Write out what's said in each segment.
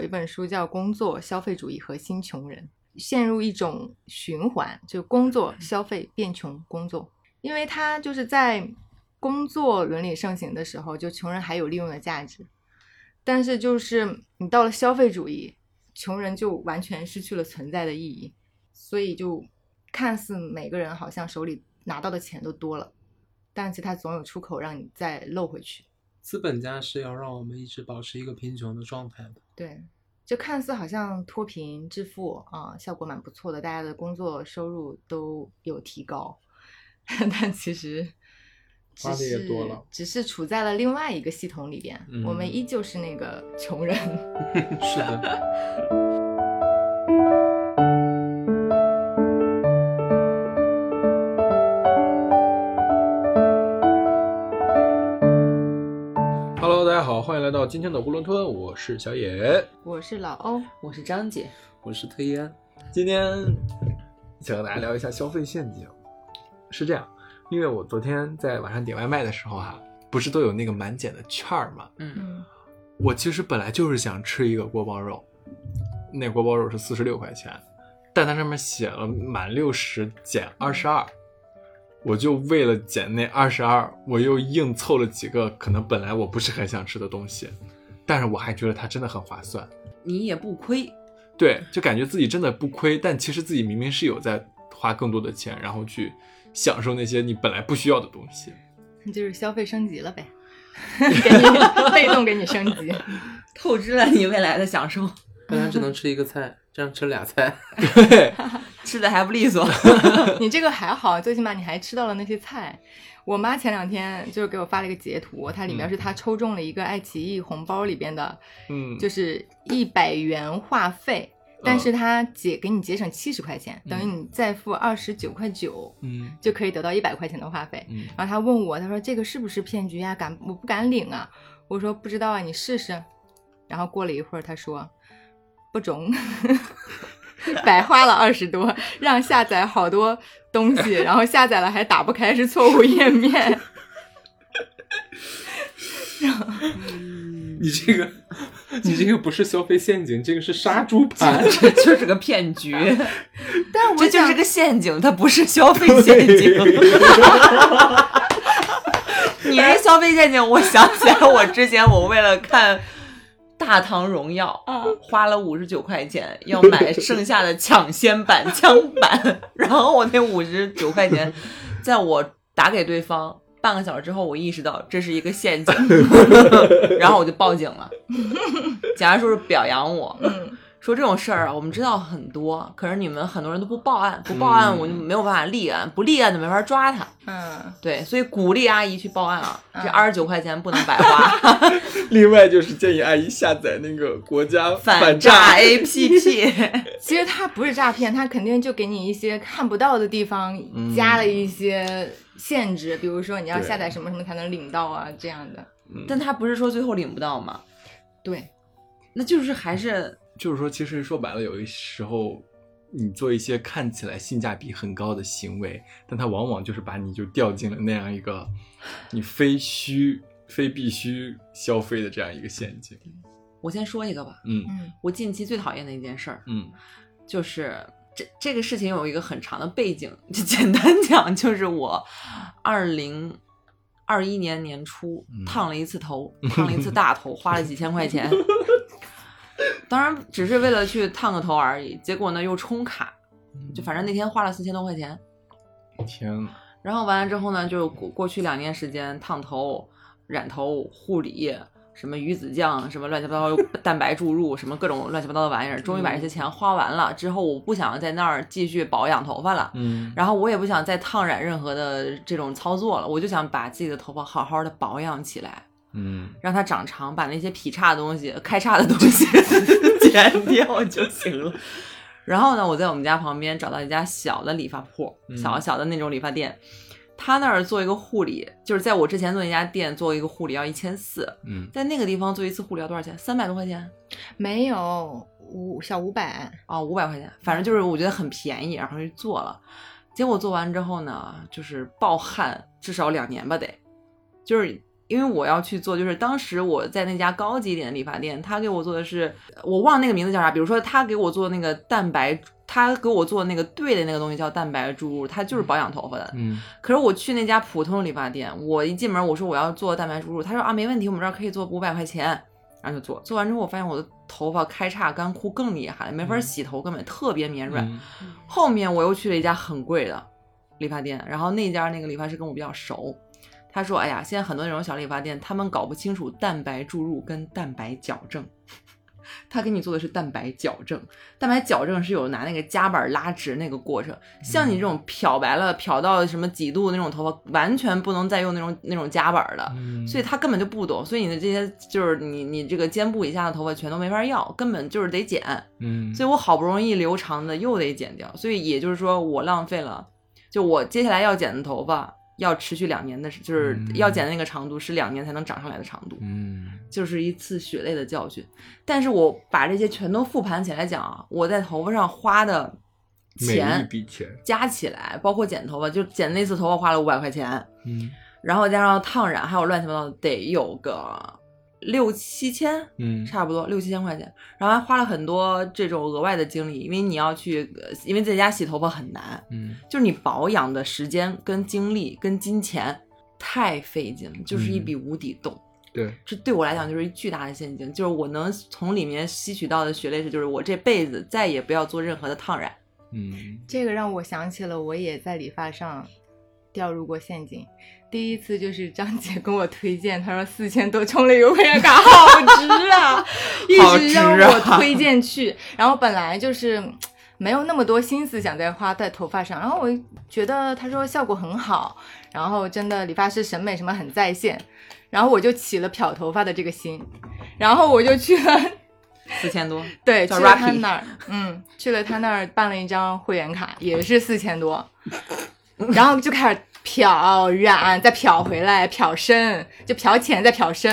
有一本书叫《工作、消费主义和新穷人》，陷入一种循环，就工作、消费变穷，工作，因为他就是在工作伦理盛行的时候，就穷人还有利用的价值，但是就是你到了消费主义，穷人就完全失去了存在的意义，所以就看似每个人好像手里拿到的钱都多了，但其实他总有出口让你再漏回去。资本家是要让我们一直保持一个贫穷的状态的。对，就看似好像脱贫致富啊，效果蛮不错的，大家的工作收入都有提高，但其实只是多了。只是处在了另外一个系统里边，我们嗯。依旧是那个穷人。是的，来到今天的囫囵吞，我是小野，我是老欧，我是张姐，我是推烟。今天想和大家聊一下消费陷阱。是这样，因为我昨天在晚上点外卖的时候哈、不是都有那个满减的券儿吗？嗯，嗯我其实本来就是想吃一个锅包肉，那锅包肉是四十六块钱，但它上面写了满六十减二十二，我就为了减那二十二，我又硬凑了几个可能本来我不是很想吃的东西，但是我还觉得它真的很划算。你也不亏，对，就感觉自己真的不亏，但其实自己明明是有在花更多的钱，然后去享受那些你本来不需要的东西。就是消费升级了呗，给你 被动给你升级。透支了你未来的享受，大家只能吃一个菜，这样吃俩菜。对，吃的还不利索。你这个还好，最起码你还吃到了那些菜。我妈前两天就是给我发了一个截图，它里面嗯是她抽中了一个爱奇艺红包里边的，嗯，就是一百元话费，但是她节给你节省七十块钱，等于你再付二十九块九，嗯就可以得到一百块钱的话费。嗯然后她问我，她说这个是不是骗局呀、敢我不敢领啊？我说不知道啊，你试试。然后过了一会儿，她说不中，白花了二十多，让下载好多东西，然后下载了还打不开，是错误页面。你这个，你这个不是消费陷阱，这个是杀猪盘。这就是个骗局，但我这就是个陷阱，它不是消费陷阱。你这消费陷阱，我想起来，我之前我为了看《大唐荣耀》，啊，花了五十九块钱要买剩下的抢先版枪版，然后我那五十九块钱，在我打给对方半个小时之后，我意识到这是一个陷阱，然后我就报警了。警察叔叔表扬我，嗯，说这种事儿啊，我们知道很多，可是你们很多人都不报案，不报案我就没有办法立案，不立案就没法抓他。嗯，对，所以鼓励阿姨去报案啊，这嗯二十九块钱不能白花，另外就是建议阿姨下载那个国家反诈诈 APP。其实它不是诈骗，它肯定就给你一些看不到的地方嗯加了一些限制，比如说你要下载什么什么才能领到啊这样的。嗯但他不是说最后领不到吗？对，那就是还是就是说，其实说白了，有一时候你做一些看起来性价比很高的行为，但它往往就是把你就掉进了那样一个你非需非必须消费的这样一个陷阱。我先说一个吧。嗯嗯我近期最讨厌的一件事儿，嗯就是这这个事情有一个很长的背景，就简单讲，就是我二零二一年年初嗯烫了一次头，烫了一次大头，花了几千块钱，当然只是为了去烫个头而已，结果呢又充卡，就反正那天花了四千多块钱。天呐，然后完了之后呢，就过过去两年时间，烫头、染头、护理，什么鱼子酱，什么乱七八糟蛋白注入，什么各种乱七八糟的玩意儿，终于把这些钱花完了。之后我不想在那儿继续保养头发了，嗯然后我也不想再烫染任何的这种操作了，我就想把自己的头发好好的保养起来，嗯让它长长，把那些劈叉的东西、开叉的东西剪掉就行了。然后呢，我在我们家旁边找到一家小的理发铺，嗯。小小的那种理发店，他那儿做一个护理，就是在我之前做那家店做一个护理要一千四，嗯。在那个地方做一次护理要多少钱？三百多块钱。没有五小五百，哦，五百块钱，反正就是我觉得很便宜，然后就做了。结果做完之后呢，就是暴汗，至少两年吧得，就是因为我要去做，就是当时我在那家高级一点的理发店，他给我做的是我忘了那个名字叫啥，比如说他给我做那个蛋白，他给我做那个对的那个东西叫蛋白注入，它就是保养头发的。嗯可是我去那家普通的理发店，我一进门我说我要做蛋白注入，他说啊没问题，我们这儿可以做五百块钱，然后就做。做完之后我发现我的头发开叉干枯更厉害，没法洗头，根本特别绵软。嗯后面我又去了一家很贵的理发店，然后那家那个理发师跟我比较熟，他说：“哎呀，现在很多那种小理发店，他们搞不清楚蛋白注入跟蛋白矫正。”他给你做的是蛋白矫正，蛋白矫正是有拿那个夹板拉直那个过程。像你这种漂白了、漂到什么几度那种头发，完全不能再用那种那种夹板的。嗯所以他根本就不懂，所以你的这些就是你你这个肩部以下的头发全都没法要，根本就是得剪。嗯，所以我好不容易留长的又得剪掉，所以也就是说我浪费了，就我接下来要剪的头发要持续两年的时，就是嗯。要剪的那个长度是两年才能长上来的长度，嗯。就是一次血泪的教训。但是我把这些全都复盘起来讲啊，我在头发上花的钱，加起来，包括剪头发，就剪那次头发花了五百块钱，嗯。然后加上烫染，还有乱七八糟的，得有个六七千，嗯差不多六七千块钱，然后还花了很多这种额外的精力，因为你要去，呃因为在家洗头发很难，嗯就是你保养的时间跟精力跟金钱太费劲了，就是一笔无底洞。对，这对我来讲就是一巨大的陷阱，就是我能从里面吸取到的血泪是，就是我这辈子再也不要做任何的烫染。嗯这个让我想起了我也在理发上掉入过陷阱。第一次就是张姐跟我推荐，她说四千多充了一个会员卡，好值啊，一直让啊我推荐去。然后本来就是嗯没有那么多心思想再花在头发上，然后我觉得她说效果很好，然后真的理发师审美什么很在线，然后我就起了漂头发的这个心，然后我就去了。四千多，对，去了他那儿，嗯，去了他那儿办了一张会员卡，也是四千多，然后就开始漂染，再漂回来，漂深，就漂浅再漂深，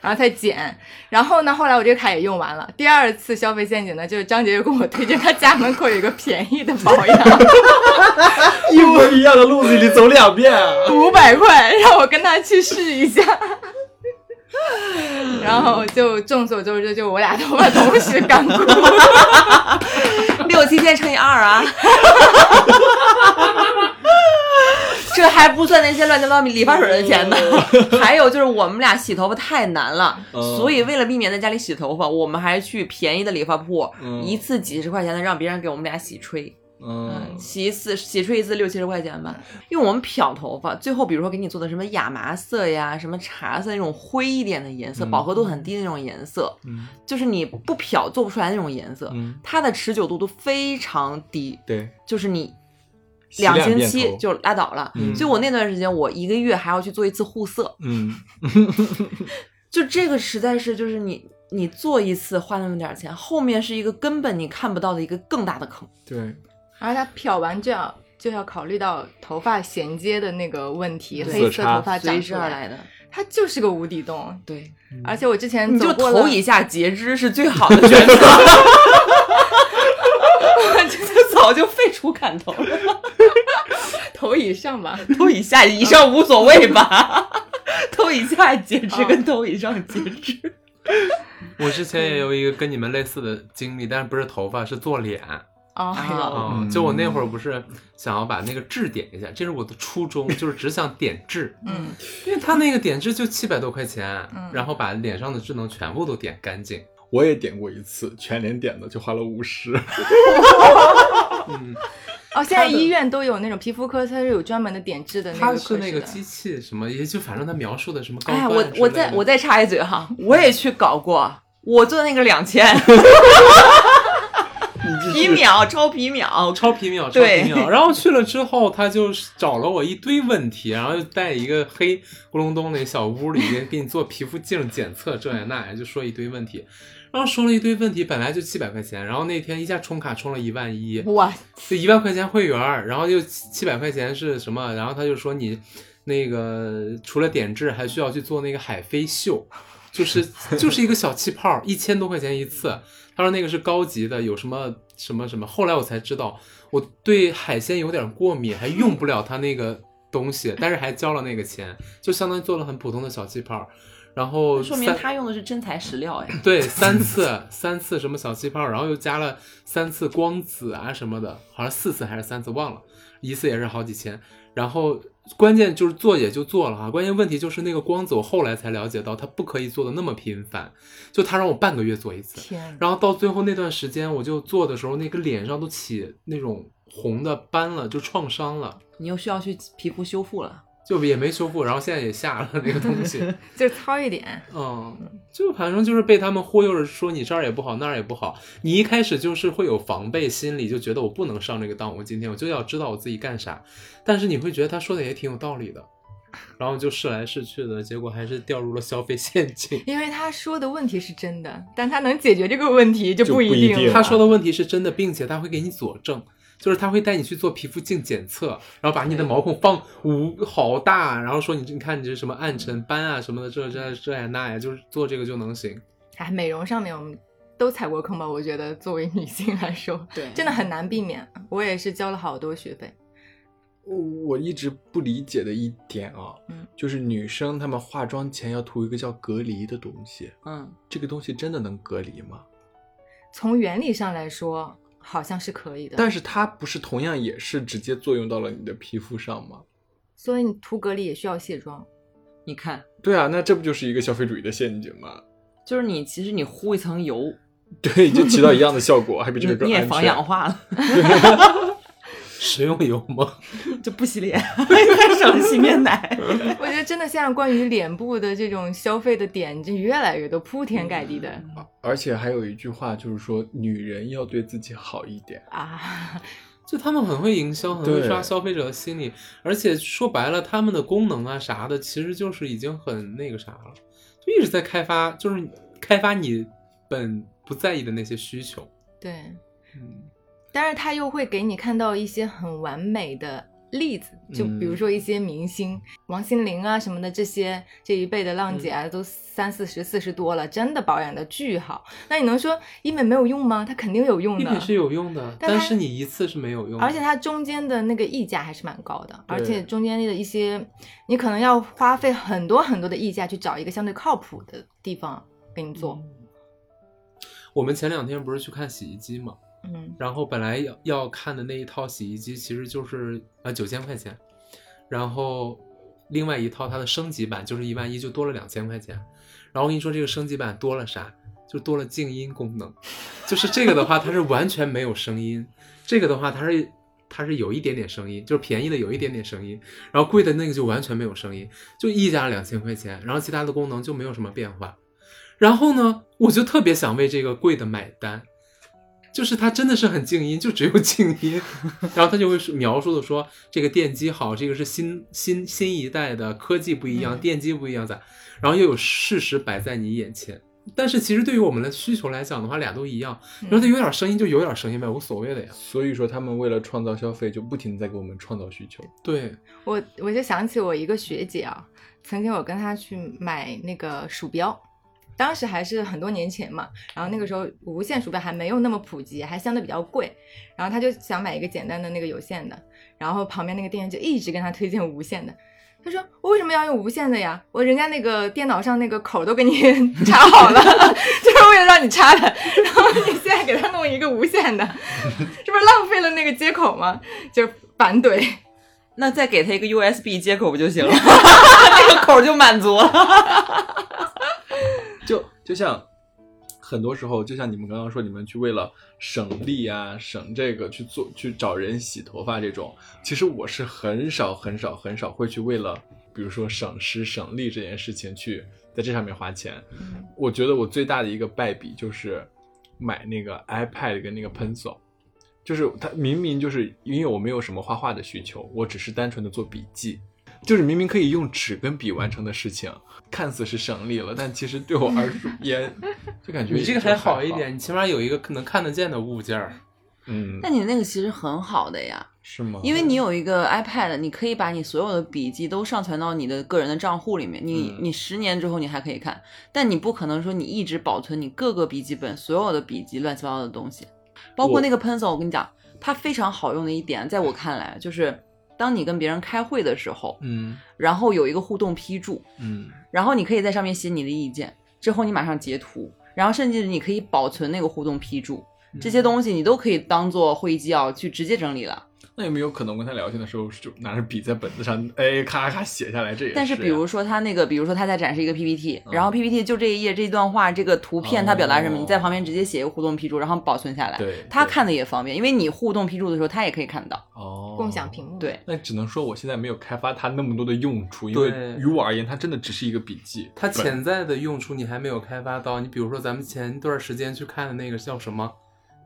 然后再剪。然后呢，后来我这个卡也用完了。第二次消费陷阱呢，就是张杰又跟我推荐他家门口有一个便宜的保养，一模一样的路子，你走两遍啊！五百块，让我跟他去试一下。然后就众所周知，就我俩头发同时干枯。六七千乘以二啊！这还不算那些乱七八糟理发水的钱呢。还有就是我们俩洗头发太难了，嗯。所以为了避免在家里洗头发，我们还去便宜的理发铺，嗯。一次几十块钱的让别人给我们俩洗吹。嗯。洗一次洗吹一次六七十块钱吧，因为我们漂头发，最后比如说给你做的什么亚麻色呀、什么茶色那种灰一点的颜色，嗯饱和度很低的那种颜色，嗯。就是你不漂做不出来那种颜色，嗯，它的持久度都非常低，对，就是你洗两星期就拉倒了。嗯所以我那段时间我一个月还要去做一次护色，嗯 就这个实在是就是你你做一次花那么点儿钱，后面是一个根本你看不到的一个更大的坑。对，而且它漂完就要就要考虑到头发衔接的那个问题，对黑色头发长而来的，它就是个无底洞。对，而且我之前你就走过了头以下截肢是最好的 选择，这早就废除砍头。了，头以上吧，头以下以上无所谓吧，头以下截肢跟头以上截肢，我之前也有一个跟你们类似的经历，但是不是头发，是做脸。哦就我那会儿不是想要把那个痣点一下，这是我的初衷，就是只想点痣，嗯，因为他那个点痣就七百多块钱，嗯。然后把脸上的痣能全部都点干净。我也点过一次，全脸点的就花了五十。嗯，哦，现在医院都有那种皮肤科，它是有专门的点痣的那他个科室的是那个机器什么，也就反正他描述的什么高哎，端我我再我再插一嘴哈，我也去搞过，我做那个两千 皮秒超皮秒，超皮秒，超皮秒。然后去了之后，他就找了我一堆问题，然后就带一个黑咕隆咚的小屋里给给你做皮肤镜检测，这呀那呀，就说一堆问题。然后说了一堆问题，本来就七百块钱，然后那天一下充卡充了一万一，哇，就一万块钱会员儿，然后又七七百块钱是什么？然后他就说你那个除了点痣，还需要去做那个海飞秀，就是就是一个小气泡，一千多块钱一次。他说那个是高级的，有什么什么什么。后来我才知道，我对海鲜有点过敏，还用不了他那个东西，但是还交了那个钱，就相当于做了很普通的小气泡。然后说明他用的是真材实料呀。对三次三次什么小气泡，然后又加了三次光子啊什么的，好像四次还是三次忘了，一次也是好几千。然后关键就是做也就做了哈，关键问题就是那个光子，我后来才了解到它不可以做的那么频繁，就他让我半个月做一次。天，然后到最后那段时间，我就做的时候，那个脸上都起那种红的斑了，就创伤了，你又需要去皮肤修复了。就也没修复，然后现在也下了那个东西，就糙一点。嗯，就反正就是被他们忽悠着说你这儿也不好那儿也不好，你一开始就是会有防备心理，就觉得我不能上这个当，我今天我就要知道我自己干啥，但是你会觉得他说的也挺有道理的，然后就试来试去的结果还是掉入了消费陷阱。因为他说的问题是真的，但他能解决这个问题就就不不一定定了。他说的问题是真的，并且他会给你佐证，就是他会带你去做皮肤镜检测，然后把你的毛孔放无好大，然后说你这你看你这什么暗沉斑啊什么的，这这这呀那呀，就是做这个就能行。哎，美容上面我们都踩过坑吧？我觉得作为女性来说，对真的很难避免。我也是交了好多学费。我我一直不理解的一点啊，嗯就是女生她们化妆前要涂一个叫隔离的东西，嗯，这个东西真的能隔离吗？从原理上来说，好像是可以的。但是它不是同样也是直接作用到了你的皮肤上吗？所以你涂隔离也需要卸妆。你看，对啊，那这不就是一个消费主义的陷阱吗？就是你其实你糊一层油，对，就起到一样的效果，还比这个更安全。你也防氧化了，食用油吗？就不洗脸，还省洗面奶。我觉得真的现在关于脸部的这种消费的点，就越来越多，铺天盖地的而且还有一句话就是说，女人要对自己好一点。啊。就他们很会营销，很会对抓消费者的心理，而且说白了，他们的功能啊啥的，其实就是已经很那个啥了，就一直在开发，就是开发你本不在意的那些需求。对，嗯，但是他又会给你看到一些很完美的例子，就比如说一些明星，王心凌啊什么的，这些这一辈的浪姐啊，都三四十、四十多了，真的保养的巨好。那你能说医美没有用吗？它肯定有用的。医美是有用的，但但是你一次是没有用的，而且它中间的那个溢价还是蛮高的，而且中间的一些，你可能要花费很多很多的溢价去找一个相对靠谱的地方给你做。我们前两天不是去看洗衣机嘛，嗯然后本来要要看的那一套洗衣机其实就是呃九千块钱，然后另外一套它的升级版就是一万一，就多了两千块钱。然后我跟你说这个升级版多了啥？就多了静音功能，就是这个的话它是完全没有声音，这个的话它是它是有一点点声音，就是便宜的有一点点声音，然后贵的那个就完全没有声音，就溢价两千块钱，然后其他的功能就没有什么变化。然后呢，我就特别想为这个贵的买单，就是它真的是很静音，就只有静音，然后他就会描述的说这个电机好，这个是新新新一代的科技不一样，嗯电机不一样咋，然后又有事实摆在你眼前。但是其实对于我们的需求来讲的话，俩都一样。然后它有点声音就有点声音呗，无所谓的呀。所以说，他们为了创造消费，就不停地在给我们创造需求。对，我我就想起我一个学姐啊，曾经我跟她去买那个鼠标，当时还是很多年前嘛，然后那个时候无线鼠标还没有那么普及，还相对比较贵，然后他就想买一个简单的那个有线的，然后旁边那个店员就一直跟他推荐无线的。他说：“我为什么要用无线的呀？我人家那个电脑上那个口都给你 插好了，就是为了让你插的。然后你现在给他弄一个无线的，这不是浪费了那个接口吗？就反怼。那再给他一个 USB 接口不就行了？那个口就满足了。就就像很多时候，就像你们刚刚说，你们去为了省力啊、省这个去做去找人洗头发这种，其实我是很少很少很少会去为了，比如说省时省力这件事情去在这上面花钱。我觉得我最大的一个败笔就是买那个 iPad 跟那个 Pencil。就是它明明就是因为我没有什么画画的需求，我只是单纯的做笔记，就是明明可以用纸跟笔完成的事情，看似是省力了，但其实对我而言，就感觉你这个还好一点，你起码有一个能看得见的物件儿。嗯那，你那个其实很好的呀，是吗？因为你有一个 iPad，你可以把你所有的笔记都上传到你的个人的账户里面。你、嗯你十年之后你还可以看，但你不可能说你一直保存你各个笔记本所有的笔记乱七八糟的东西，包括那个 pencil。我跟你讲，它非常好用的一点，在我看来就是当你跟别人开会的时候，嗯然后有一个互动批注，嗯然后你可以在上面写你的意见，之后你马上截图，然后甚至你可以保存那个互动批注，这些东西你都可以当做会议纪要去直接整理了。那有没有可能跟他聊天的时候就拿着笔在本子上，哎，咔咔写下来？这也但是是比如说他那个，比如说他在展示一个 PPT，、嗯然后 PPT 就这一页这一段话这个图片他表达什么，哦你在旁边直接写一个互动批注，然后保存下来，他看的也方便，因为你互动批注的时候他也可以看到。哦，共享屏幕。对，那只能说我现在没有开发它那么多的用处，因为对于我而言，它真的只是一个笔记。它潜在的用处你还没有开发到。你比如说咱们前段时间去看的那个叫什么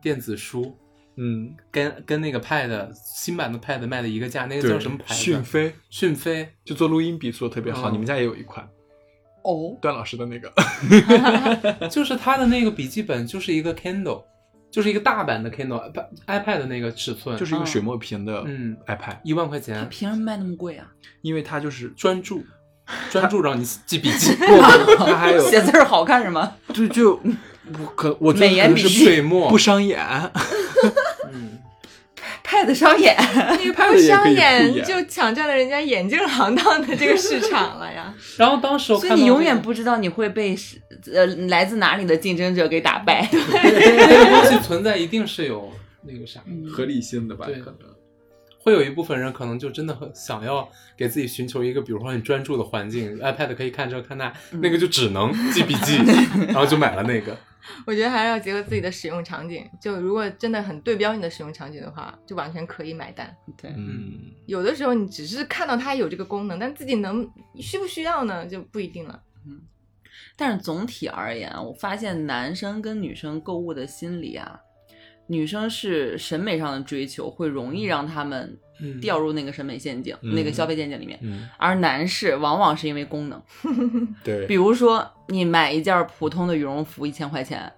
电子书，嗯，跟跟那个 Pad 新版的 Pad 卖的一个价，那个，叫什么牌子？讯飞讯飞。就做录音笔做的特别好，嗯你们家也有一款哦，段老师的那个。就是他的那个笔记本就是一个 Kindle，就是一个大版的 Kindle iPad 的那个尺寸，就是一个水墨屏的嗯 iPad，、一万块他钱，凭什么卖那么贵啊？因为它就是专注，专注让你记笔记，还有写字儿好看是吗？就就我可我觉得美颜笔记水墨不伤眼，嗯，Pad 伤眼，因为不 Pad 也伤可以护眼眼。就抢占了人家眼镜行当的这个市场了呀。然后当时我所看到这个以你永远不知道你会被呃来自哪里的竞争者给打败。这个东西存在，一定是有那个啥，合理性的吧，可能。会有一部分人可能就真的很想要给自己寻求一个，比如说很专注的环境，iPad 可以看这看那，那个就只能记笔记，然后就买了那个。我觉得还是要结合自己的使用场景。就如果真的很对标你的使用场景的话，就完全可以买单。对，嗯，有的时候你只是看到它有这个功能，但自己能需不需要呢，就不一定了。嗯但是总体而言，我发现男生跟女生购物的心理啊，女生是审美上的追求会容易让他们嗯。掉入那个审美陷阱、嗯。那个消费陷阱里面，嗯，而男士往往是因为功能，对。比，如说你买一件普通的羽绒服一千块钱，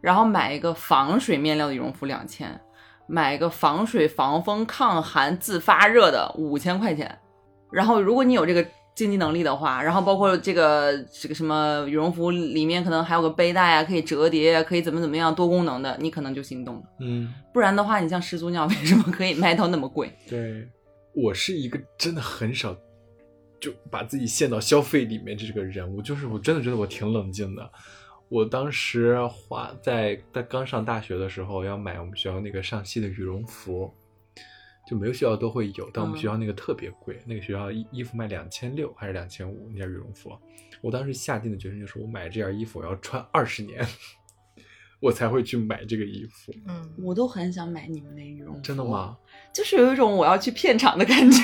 然后买一个防水面料的羽绒服两千，买一个防水、防风、抗寒、自发热的五千块钱，然后如果你有这个经济能力的话，然后包括这个这个什么羽绒服里面可能还有个背带啊，可以折叠啊，可以怎么怎么样多功能的，你可能就心动了。嗯，不然的话，你像始祖鸟为什么可以卖到那么贵？对，我是一个真的很少就把自己陷到消费里面这个人物，就是我真的觉得我挺冷静的。我当时花在在刚上大学的时候要买我们学校那个上戏的羽绒服，就每个学校都会有，但我们嗯学校那个特别贵，那个学校衣衣服卖两千六还是两千五那件羽绒服。我当时下定的决心就是，我买这件衣服我要穿二十年，我才会去买这个衣服。嗯，我都很想买你们那羽绒服，真的？吗？就是有一种我要去片场的感觉。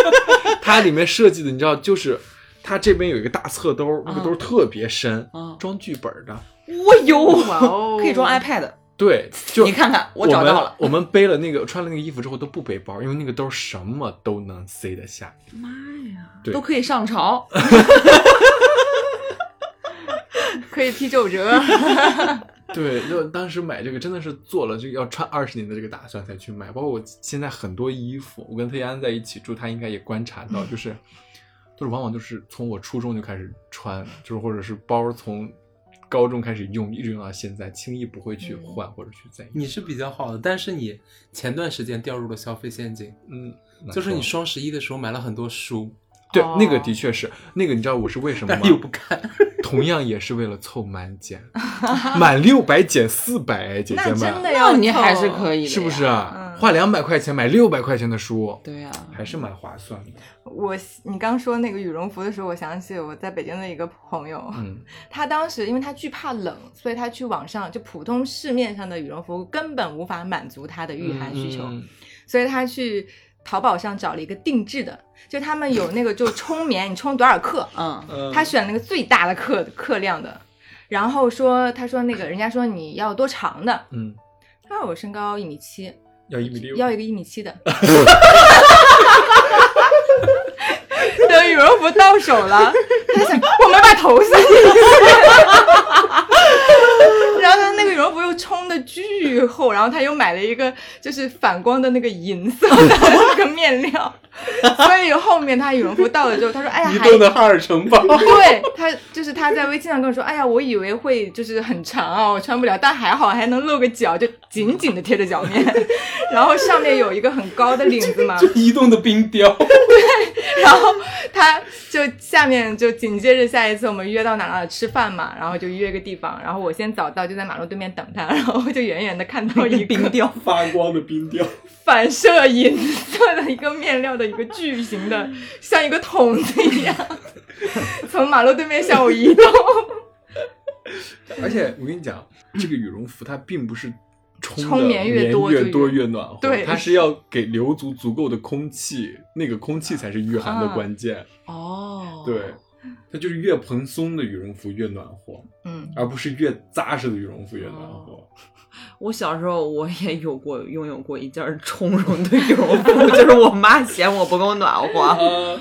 它里面设计的，你知道，就是它这边有一个大侧兜，那个兜嗯特别深，嗯装剧本的。我有，哇哦，可以装 iPad。对，就你看看，我找到了。我们背了那个穿了那个衣服之后都不背包，因为那个兜什么都能塞得下。妈呀，对都可以上朝。可以踢九折。对，就当时买这个真的是做了这个要穿二十年的这个打算才去买。包括我现在很多衣服，我跟特安在一起住，他应该也观察到，就是就是往往就是从我初中就开始穿，就是或者是包从高中开始用，一直用到现在，轻易不会去嗯换或者去再用。你是比较好的，但是你前段时间掉入了消费陷阱，嗯，就是你双十一的时候买了很多书，对、哦那个的确是那个，你知道我是为什么吗但？又不看。同样也是为了凑满减，满六百减四百，姐，姐姐那真，的要你还是。可以的，是不是？啊？嗯花两百块钱买六百块钱的书，对呀、还是蛮划算的。我你刚说那个羽绒服的时候，我想起我在北京的一个朋友，嗯，他当时因为他惧怕冷，所以他去网上就普通市面上的羽绒服根本无法满足他的御寒需求，嗯所以他去淘宝上找了一个定制的，就他们有那个就充棉，你充多少克，嗯，嗯。他选那个最大的克克量的，然后说他说那个人家说你要多长的，嗯，他说我身高一米七，要一米六，要一个一米七的。等羽绒服到手了，他想我们把头塞进去，然后他那个羽绒服又冲的巨厚，然后他又买了一个就是反光的那个银色的 那个面料，所以后面他羽绒服到了之后，他说：“哎呀，移动的哈尔城堡。对他就是他在微信上跟我说：“哎呀，我以为会就是很长啊，我穿不了，但还好还能露个脚，就紧紧的贴着脚面，然后上面有一个很高的领子嘛，就移动的冰雕，对然后他就下面就紧接着下一次我们约到哪哪吃饭嘛，然后就约个地方，然后我先早到就在马路对面等他，然后就远远的看到一个冰雕，发光的冰雕，反射银色的一个面料的一个巨型的，像一个桶子一样，从马路对面向我移动。而且我跟你讲，这个羽绒服它并不是充充棉越多越暖和，对。它是要给留足足够的空气，那个空气才是御寒的啊。关键。哦，对，它就是越蓬松的羽绒服越暖和，嗯，而不是越扎实的羽绒服越暖和。我小时候我也有过拥有过一件充 绒的羽绒服，就是我妈嫌我不够暖和。啊，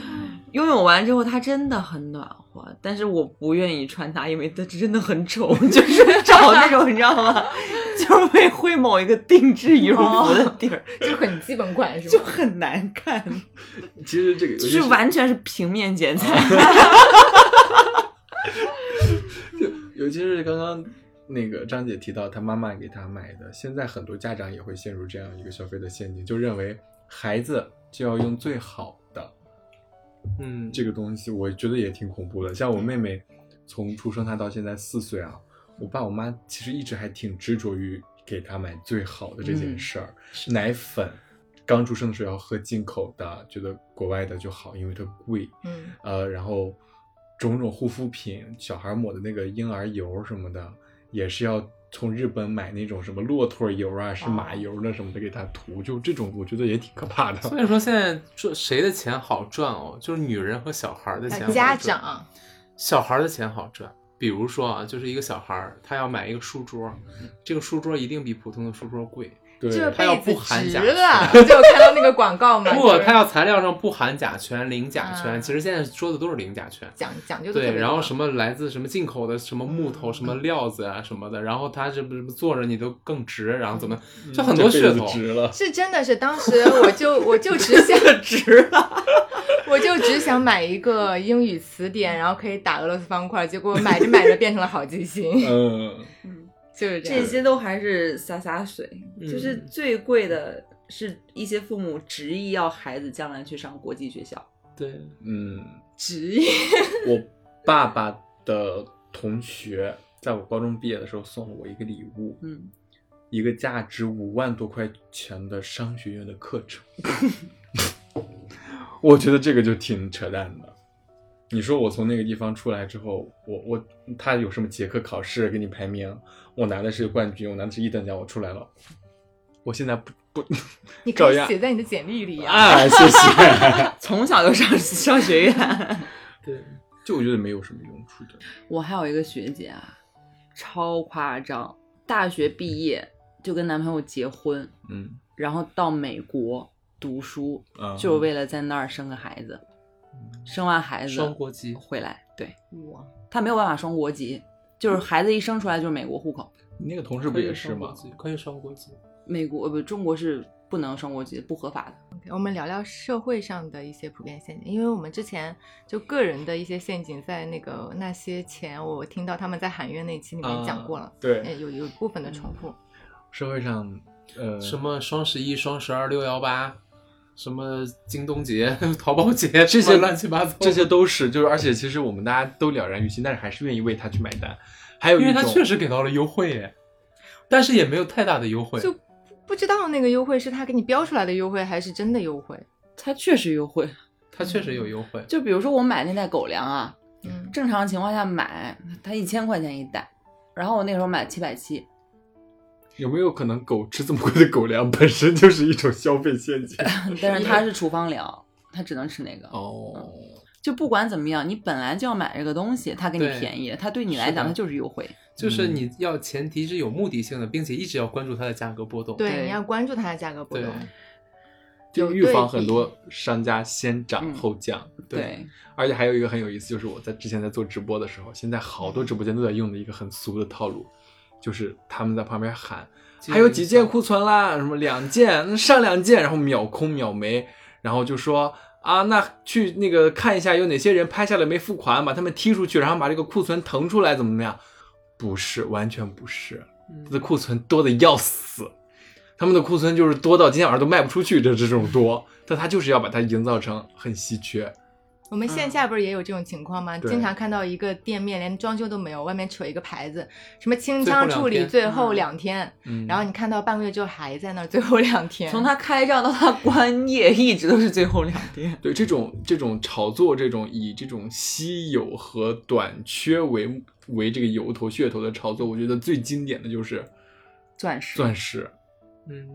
拥有完之后，它真的很暖和，但是我不愿意穿它，因为它真的很丑，就是找那种你知道吗？就是为会某一个定制羽绒服的地儿，就很基本款是就？很难看，其实这个就是完全是平面剪裁。尤其是刚刚那个张姐提到她妈妈给她买的，现在很多家长也会陷入这样一个消费的陷阱，就认为孩子就要用最好的嗯，这个东西，我觉得也挺恐怖的。像我妹妹从出生她到现在四岁啊，我爸我妈其实一直还挺执着于给她买最好的这件事儿，奶粉。刚出生的时候要喝进口的，觉得国外的就好，因为它贵。嗯呃，然后种种护肤品，小孩抹的那个婴儿油什么的，也是要从日本买那种什么骆驼油啊，是马油的什么的给他涂，就这种我觉得也挺可怕的。所以说现在赚谁的钱好赚哦？就是女人和小孩的钱好赚。家长小孩的钱好赚。比如说啊，就是一个小孩儿，他要买一个书桌，这个书桌一定比普通的书桌贵。对，这他要不含甲值了，就看到那个广告嘛，不就是，他要材料上不含甲醛、零甲醛。嗯其实现在说的都是零甲醛。讲讲究对，然后什么么来自什么进口的什么木头、什么料子啊什么的，然后它这不是坐着你都更直，然后怎么就很多噱头。是真的是当时我就我就只想 直了，我就只想买一个英语词典，然后可以打俄罗斯方块，结果买着买着变成了好记性，嗯，就是这样。这些都还是洒洒水，嗯就是最贵的是一些父母执意要孩子将来去上国际学校。对，嗯，执意 我爸爸的同学在我高中毕业的时候送了我一个礼物，嗯，一个价值五万多块钱的商学院的课程。我觉得这个就挺扯淡的。你说我从那个地方出来之后，我我他有什么结课考试给你排名，我拿的是冠军，我拿的是一等奖，我出来了。我现在不不你 可以照样写在你的简历里呀、啊，谢谢。从小就上上学院。对，就我觉得没有什么用处的。我还有一个学姐啊，超夸张，大学毕业就跟男朋友结婚，嗯然后到美国读书，啊，就是为了在那儿生个孩子。生完孩子双国籍回来，对哇，他没有办法双国籍，就是孩子一生出来就是美国户口。你那个同事不也是吗？可以双国籍。美国呃不，中国是不能双国籍，不合法的。我们聊聊社会上的一些普遍陷阱，因为我们之前就个人的一些陷阱，在那个那些前，我听到他们在喊冤那期里面讲过了，啊对哎有有一部分的重复。社会上，呃，什么双十一、双十二、六幺八，什么京东节、淘宝节，这些乱七八糟，这些都是，就是而且其实我们大家都了然于心，但是还是愿意为他去买单。还有，因为他确实给到了优惠耶，但是也没有太大的优惠。就不知道那个优惠是他给你标出来的优惠，还是真的优惠？它确实优惠，它确实有优惠，就比如说我买那袋狗粮啊，嗯，正常情况下买它一千块钱一袋，然后我那时候买七百七，有没有可能狗吃这么贵的狗粮本身就是一种消费陷阱？但是它是处方粮，它只能吃那个。哦，就不管怎么样，你本来就要买这个东西，它给你便宜，它对你来讲它就是优惠。就是你要前提是有目的性的，并且一直要关注它的价格波动。对，对你要关注它的价格波动。就预防很多商家先涨嗯后降。对，而且还有一个很有意思，就是我在之前在做直播的时候，现在好多直播间都在用的一个很俗的套路，就是他们在旁边喊，还有几件库存啦，什么两件，上两件，然后秒空秒没，然后就说啊，那去那个看一下有哪些人拍下来没付款，把他们踢出去，然后把这个库存腾出来，怎么怎么样？不是，完全不是，他的库存多的要死，他们的库存就是多到今天晚上都卖不出去，这这种多，但他就是要把它营造成很稀缺。我们线下不是也有这种情况吗？对经常看到一个店面连装修都没有，外面扯一个牌子，什么清仓处理最后嗯两天，嗯，然后你看到半个月之后还在那儿最后两天。从他开张到他关业，一直都是最后两天。对这种这种炒作，这种以这种稀有和短缺为为这个由头噱头的炒作，我觉得最经典的就是钻石，钻石。嗯，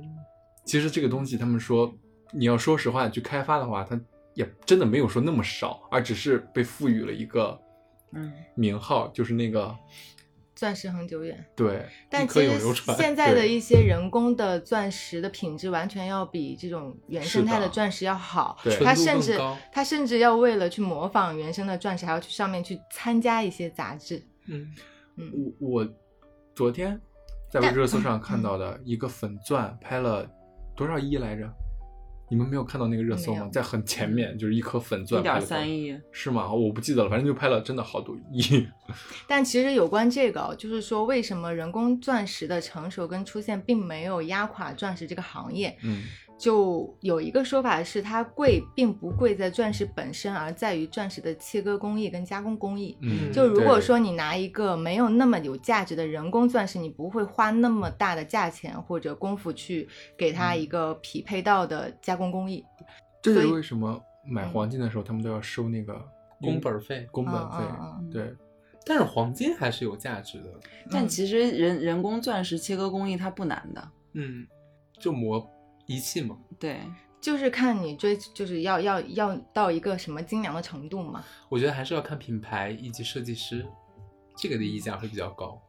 其实这个东西，他们说你要说实话去开发的话，它也真的没有说那么少，而只是被赋予了一个嗯，名号，就是那个钻石恒久远，对但其实永流传现在的一些人工的钻石的品质完全要比这种原生态的的钻石要好。对它甚至它甚至要为了去模仿原生的钻石，还要去上面去参加一些杂志。嗯，嗯，我我昨天在但热搜上看到的一个粉钻拍了多少亿来着？你们没有看到那个热搜？吗在很前面，就是一颗粉钻拍了多少点三，亿，是吗？我不记得了，反正就拍了真的好多亿。但其实有关这个哦，就是说为什么人工钻石的成熟跟出现并没有压垮钻石这个行业？嗯就有一个说法是，它贵并不贵在钻石本身，而在于钻石的切割工艺跟加工工艺。嗯，就如果说你拿一个没有那么有价值的人工钻石，你不会花那么大的价钱或者功夫去给它一个匹配到的加工工艺。这就是所以为什么买黄金的时候，他们都要收那个工本费，工本费。对，但是黄金还是有价值的。嗯但其实人人工钻石切割工艺它不难的，嗯，就磨仪器嘛。对，就是看你追，就是要要要到一个什么精良的程度嘛。我觉得还是要看品牌以及设计师，这个的溢价会比较高。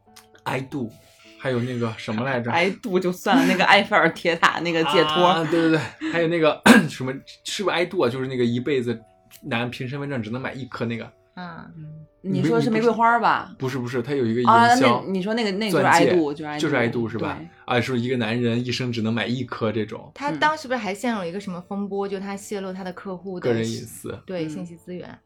I do，，还有那个什么来着？？I do 就算了，那个埃菲尔铁塔那个戒托，啊，对对对，还有那个 什么，是不是爱度啊？就是那个一辈子拿凭身份证只能买一颗那个，啊，你说是玫瑰花吧？不是不是，它有一个啊，那营销，你说那个那个就是爱度，就是爱就是爱度是吧对？啊，说一个男人一生只能买一颗这种他嗯当时不是还陷入一个什么风波，就他泄露他的客户的个人隐私，嗯对信息资源。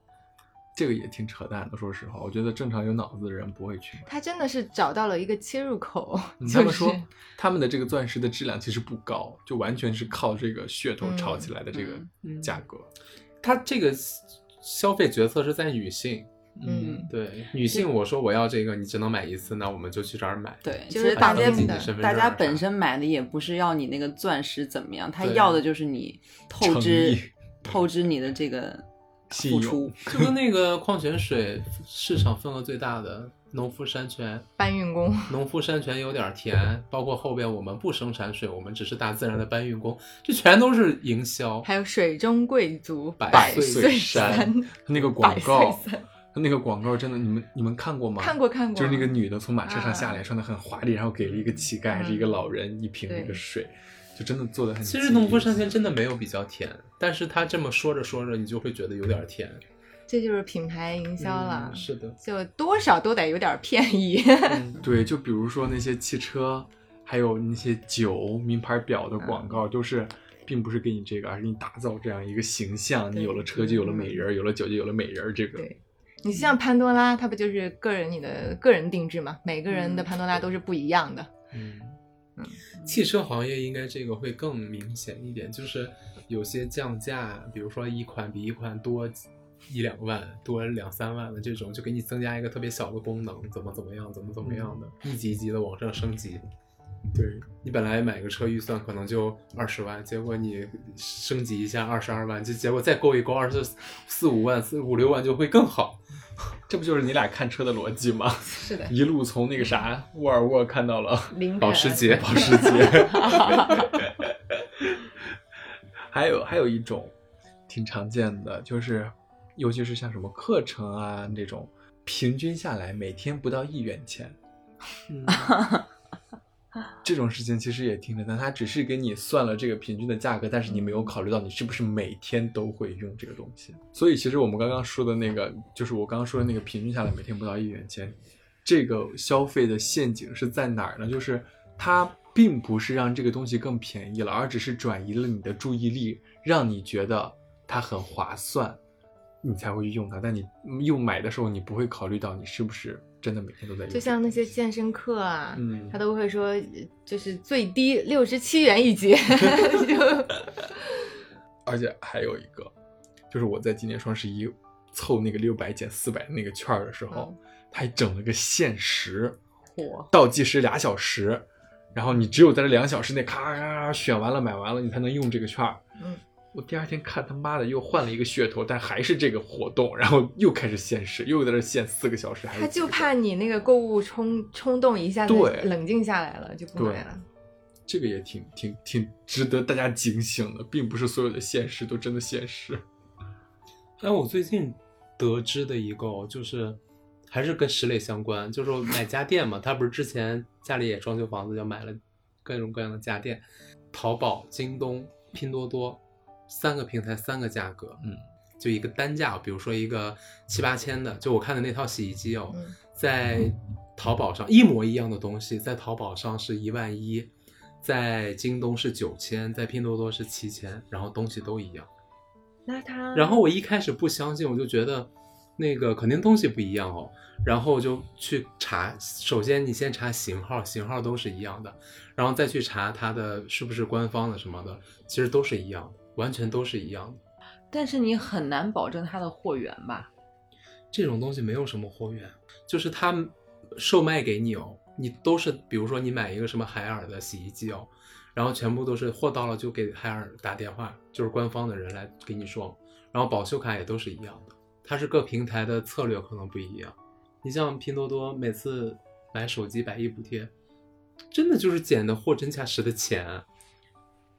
这个也挺扯淡的。说实话，我觉得正常有脑子的人不会去买。他真的是找到了一个切入口，嗯就是他们说他们的这个钻石的质量其实不高，就完全是靠这个噱头嗯炒起来的这个嗯价格。他这个消费决策是在女性，嗯，对女性，我说我要这个，你只能买一次，那我们就去这儿买。对，就是大家大家本身买的也不是要你那个钻石怎么样，他要的就是你透支透支你的这个 付出。就跟那个矿泉水市场份额最大的农夫山泉，搬运工。农夫山泉有点甜，包括后边我们不生产水，我们只是大自然的搬运工，这全都是营销。还有水中贵族百岁岁山，那个广百岁告，那个广告真的，你们你们看过吗？看过看过，就是那个女的从马车上下来，啊穿的很华丽，然后给了一个乞丐还是一个嗯老人一瓶那个水，就真的做的很。其实农夫山泉真的没有比较甜，但是他这么说着说着，你就会觉得有点甜。这就是品牌营销了嗯，是的，就多少都得有点骗意。嗯 对，就比如说那些汽车，还有那些酒、名牌表的广告，嗯都是并不是给你这个，而是给你打造这样一个形象。你有了车就有了美人儿，有了酒就有了美人儿。这个对你像潘多拉，它不就是个人你的个人定制嘛？每个人的嗯潘多拉都是不一样的。嗯嗯，汽车行业应该这个会更明显一点，就是有些降价，比如说一款比一款多一两万，多两三万的这种，就给你增加一个特别小的功能，怎么怎么样，怎么怎么样的，一级一级的往上升级。对，你本来买个车预算可能就二十万，结果你升级一下二十二万，就结果再勾一勾二十四五万、四五六万就会更好。这不就是你俩看车的逻辑吗？是的，一路从那个啥沃尔沃看到了保时捷保时捷。还有还有一种挺常见的，就是尤其是像什么课程啊那种，平均下来每天不到一元钱，嗯，这种事情其实也挺简单，它只是给你算了这个平均的价格，但是你没有考虑到你是不是每天都会用这个东西。所以其实我们刚刚说的那个，就是我刚刚说的那个平均下来每天不到一元钱，这个消费的陷阱是在哪儿呢？就是它并不是让这个东西更便宜了，而只是转移了你的注意力，让你觉得它很划算，你才会去用它。但你又买的时候，你不会考虑到你是不是真的每天都在用。就像那些健身课啊，嗯他都会说，呃就是最低六十七元一节 而且还有一个，就是我在今年双十一凑那个六百减四百那个券儿的时候，他还整了个限时，嚯，倒计时俩小时，然后你只有在这两小时内咔咔咔选完了买完了，你才能用这个券儿。嗯，我第二天看他妈的又换了一个噱头，但还是这个活动，然后又开始限时，又在这限四个小时，还是他就怕你那个购物冲冲动一下子对冷静下来了，就不买了。这个也挺挺挺值得大家警醒的，并不是所有的限时都真的限时。哎，我最近得知的一个哦就是还是跟石磊相关，就是我买家电嘛，他不是之前家里也装修房子，就买了各种各样的家电，淘宝、京东、拼多多三个平台三个价格，嗯，就一个单价，比如说一个七八千的，就我看的那套洗衣机哦，嗯在淘宝上一模一样的东西，在淘宝上是一万一，在京东是九千，在拼多多是七千，然后东西都一样。那他然后我一开始不相信，我就觉得那个肯定东西不一样哦，然后我就去查。首先你先查型号，型号都是一样的，然后再去查它的是不是官方的什么的，其实都是一样的，完全都是一样的。但是你很难保证它的货源吧？这种东西没有什么货源，就是他售卖给你哦，你都是比如说你买一个什么海尔的洗衣机哦，然后全部都是货到了就给海尔打电话，就是官方的人来给你装，然后保修卡也都是一样的，它是各平台的策略可能不一样。你像拼多多每次买手机百亿补贴，真的就是捡的货真价实的钱。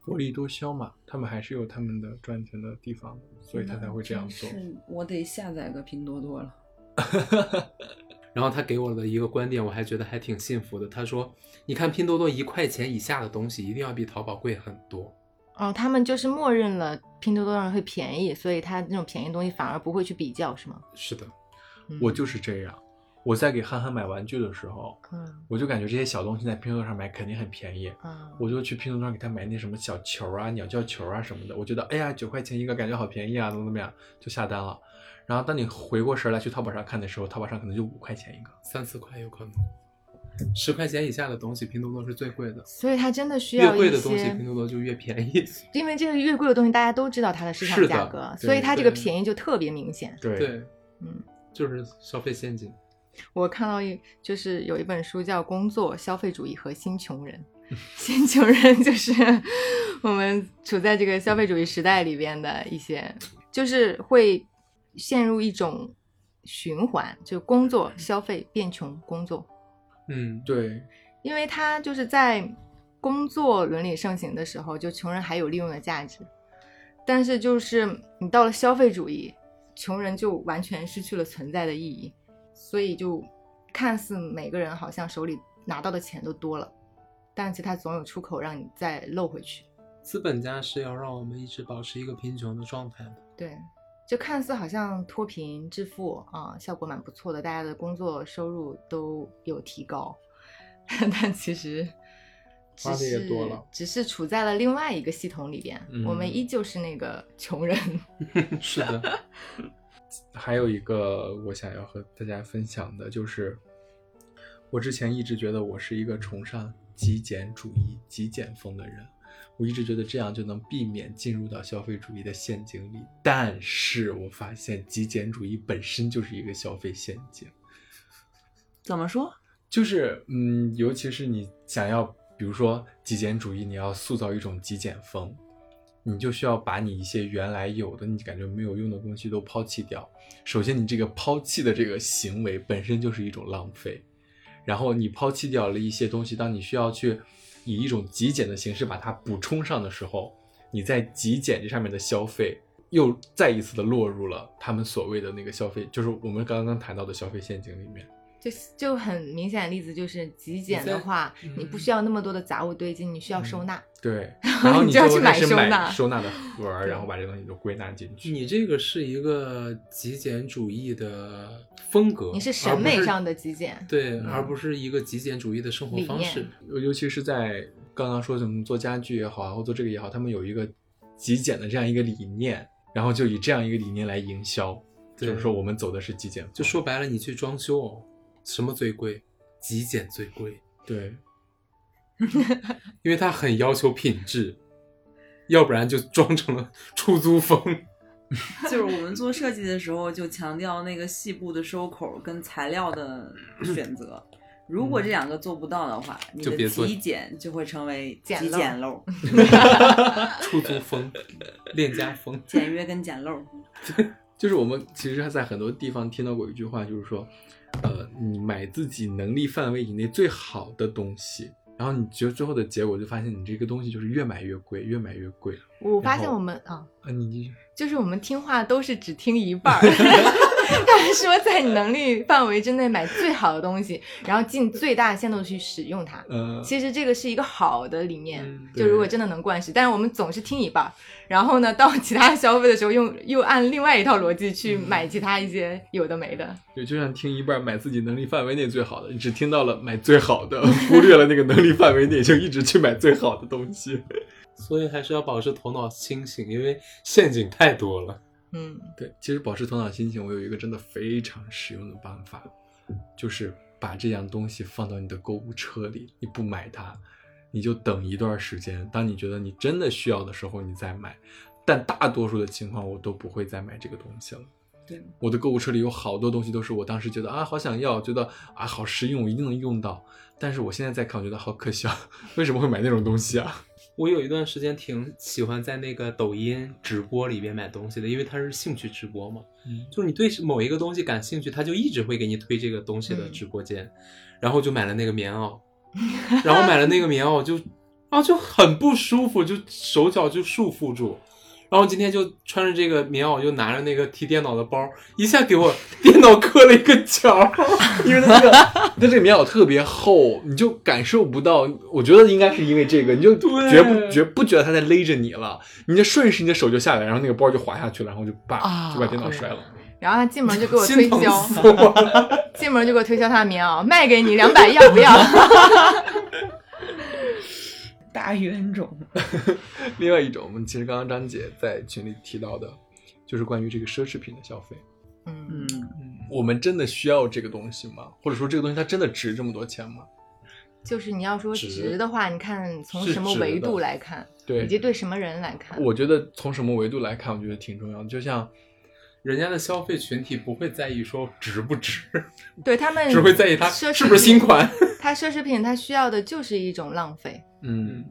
啊薄利多销嘛，他们还是有他们的赚钱的地方，所以他才会这样做。是我得下载个拼多多了。然后他给我的一个观点，我还觉得还挺幸福的。他说：“你看拼多多一块钱以下的东西，一定要比淘宝贵很多。哦，他们就是默认了拼多多上会便宜，所以他那种便宜东西反而不会去比较，是吗？”是的，嗯我就是这样。我在给憨憨买玩具的时候，嗯我就感觉这些小东西在拼多多上买肯定很便宜，啊，我就去拼多多上给他买那什么小球啊、鸟叫球啊什么的。我觉得，哎呀，九块钱一个，感觉好便宜啊，怎么怎么样，就下单了。然后当你回过神来去淘宝上看的时候，淘宝上可能就五块钱一个。三四块有可能，十块钱以下的东西拼多多是最贵的，所以它真的需要越贵的东西拼多多就越便宜。因为这个越贵的东西，大家都知道它的市场价格，所以它这个便宜就特别明显。对，对，嗯，就是消费陷阱。我看到一就是有一本书叫《工作、消费主义和新穷人》，新穷人就是 我们处在这个消费主义时代里边的一些，就是会陷入一种循环，就工作、消费变穷，工作，嗯，对，因为他就是在工作伦理盛行的时候，就穷人还有利用的价值，但是就是你到了消费主义，穷人就完全失去了存在的意义，所以就看似每个人好像手里拿到的钱都多了，但其实他总有出口让你再漏回去。资本家是要让我们一直保持一个贫穷的状态的。对，就看似好像脱贫致富啊，效果蛮不错的，大家的工作收入都有提高，但其实只花的也是多了只是处在了另外一个系统里边，我们嗯依旧是那个穷人。是的，还有一个我想要和大家分享的就是，我之前一直觉得我是一个崇尚极简主义、极简风的人，我一直觉得这样就能避免进入到消费主义的陷阱里。但是我发现极简主义本身就是一个消费陷阱，怎么说？就是嗯，尤其是你想要，比如说极简主义，你要塑造一种极简风，你就需要把你一些原来有的你感觉没有用的东西都抛弃掉。首先，你这个抛弃的这个行为本身就是一种浪费，然后你抛弃掉了一些东西，当你需要去以一种极简的形式把它补充上的时候，你在极简这上面的消费又再一次的落入了他们所谓的那个消费，就是我们刚刚谈到的消费陷阱里面。就就很明显的例子就是极简的话，你不需要那么多的杂物堆积，你需要收纳。对，然后你就要去买收纳收纳的盒儿，然后把这东西都归纳进去。你这个是一个极简主义的风格，你是审美上的极简，对，嗯而不是一个极简主义的生活方式。尤其是在刚刚说什么做家具也好啊，或做这个也好，他们有一个极简的这样一个理念，然后就以这样一个理念来营销，就是说我们走的是极简，就说白了，你去装修哦，什么最贵？极简最贵，对，因为它很要求品质，要不然就装成了出租风。就是我们做设计的时候，就强调那个细部的收口跟材料的选择。如果这两个做不到的话，你的就别极简就会成为极简陋出租风、链家风，简约跟简陋。就是我们其实还在很多地方听到过一句话，就是说，呃，你买自己能力范围以内最好的东西，然后你觉得最后的结果就发现你这个东西就是越买越贵，越买越贵。我发现我们啊，啊，你就是我们听话都是只听一半儿。他们说在你能力范围之内买最好的东西，然后尽最大限度地去使用它。嗯，其实这个是一个好的理念，嗯就如果真的能贯彻，但是我们总是听一半儿，然后呢，到其他消费的时候用又按另外一套逻辑去买其他一些有的没的。对，就像听一半买自己能力范围内最好的，你只听到了买最好的，忽略了那个能力范围内，就一直去买最好的东西。所以还是要保持头脑清醒，因为陷阱太多了。嗯，对，其实保持头脑清醒，我有一个真的非常实用的办法，就是把这样东西放到你的购物车里，你不买它，你就等一段时间，当你觉得你真的需要的时候，你再买。但大多数的情况，我都不会再买这个东西了。对，我的购物车里有好多东西都是我当时觉得啊好想要，觉得啊好实用，我一定能用到。但是我现在再看，我觉得好可笑，为什么会买那种东西啊？我有一段时间挺喜欢在那个抖音直播里边买东西的，因为它是兴趣直播嘛，嗯就是你对某一个东西感兴趣，它就一直会给你推这个东西的直播间，然后就买了那个棉袄，然后买了那个棉袄就啊就很不舒服，就手脚就束缚住。然后今天就穿着这个棉袄，就拿着那个提电脑的包，一下给我 电脑磕了一个角。因为它这个它这个棉袄特别厚，你就感受不到。我觉得应该是因为这个，你就对绝不觉不觉得它在勒着你了，你就顺势你的手就下来，然后那个包就滑下去了，然后就把啊就把电脑摔了。然后他进门就给我推销。进门就给我推销他的棉袄，卖给你两百，要不要？大冤种。另外一种，我们其实刚刚张姐在群里提到的，就是关于这个奢侈品的消费。嗯，嗯，我们真的需要这个东西吗？或者说这个东西它真的值这么多钱吗？就是你要说值值的话，你看从什么维度来看，对以及对什么人来看。我觉得从什么维度来看，我觉得挺重要的。就像人家的消费群体不会在意说值不值，对他们 只会在意它是不是新款。它奢侈品它需要的就是一种浪费，嗯，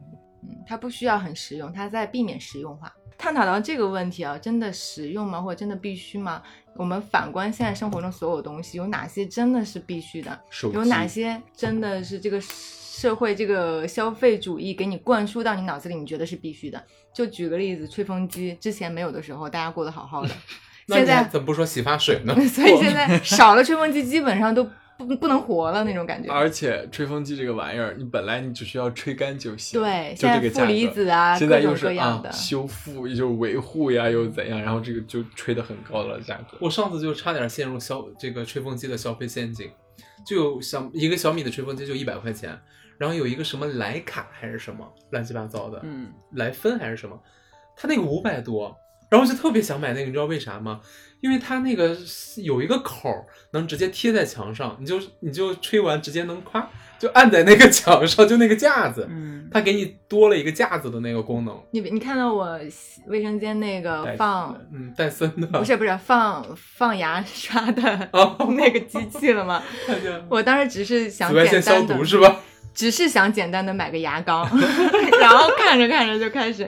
嗯，它不需要很实用，它在避免实用化。探讨到这个问题啊，真的实用吗？或者真的必须吗？我们反观现在生活中所有东西，有哪些真的是必须的？有哪些真的是这个社会这个消费主义给你灌输到你脑子里，你觉得是必须的？就举个例子，吹风机之前没有的时候，大家过得好好的，现在怎么不说洗发水呢？所以现在少了吹风机，基本上都不不能活了那种感觉。而且吹风机这个玩意儿，你本来你只需要吹干就行，对，就这个价格。离子啊，现在又是啊各样的，，修复又维护呀，又怎样，然后这个就吹得很高了价格。我上次就差点陷入消这个吹风机的消费陷阱，就有小一个小米的吹风机就一百块钱，然后有一个什么莱卡还是什么乱七八糟的，嗯，莱芬还是什么，它那个五百多，然后我就特别想买那个，你知道为啥吗？因为它那个有一个口儿能直接贴在墙上，你就你就吹完直接能夸就按在那个墙上，就那个架子，嗯，它给你多了一个架子的那个功能，你你看到我卫生间那个放嗯戴森的，不是不是放放牙刷的哦 那个机器了吗？我当时只是想紫外线消简单的毒，是吧？只是想简单的买个牙膏，然后看着看着就开始。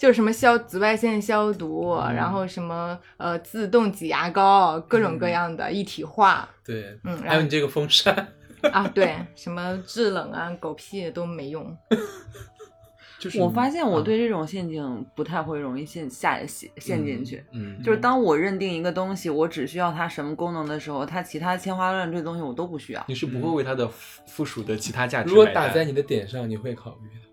就是什么消紫外线消毒，嗯。然后什么呃自动挤牙膏，各种各样的一体化，对，嗯，还有你这个风扇，啊对，什么制冷啊狗屁都没用，就是我发现我嗯对这种陷阱不太会容易陷下陷陷进去。嗯，就是当我认定一个东西，我只需要它什么功能的时候，它其他天花乱坠的东西我都不需要。你是不会为它的附附属的其他价值如果打在你的点上，你会考虑的。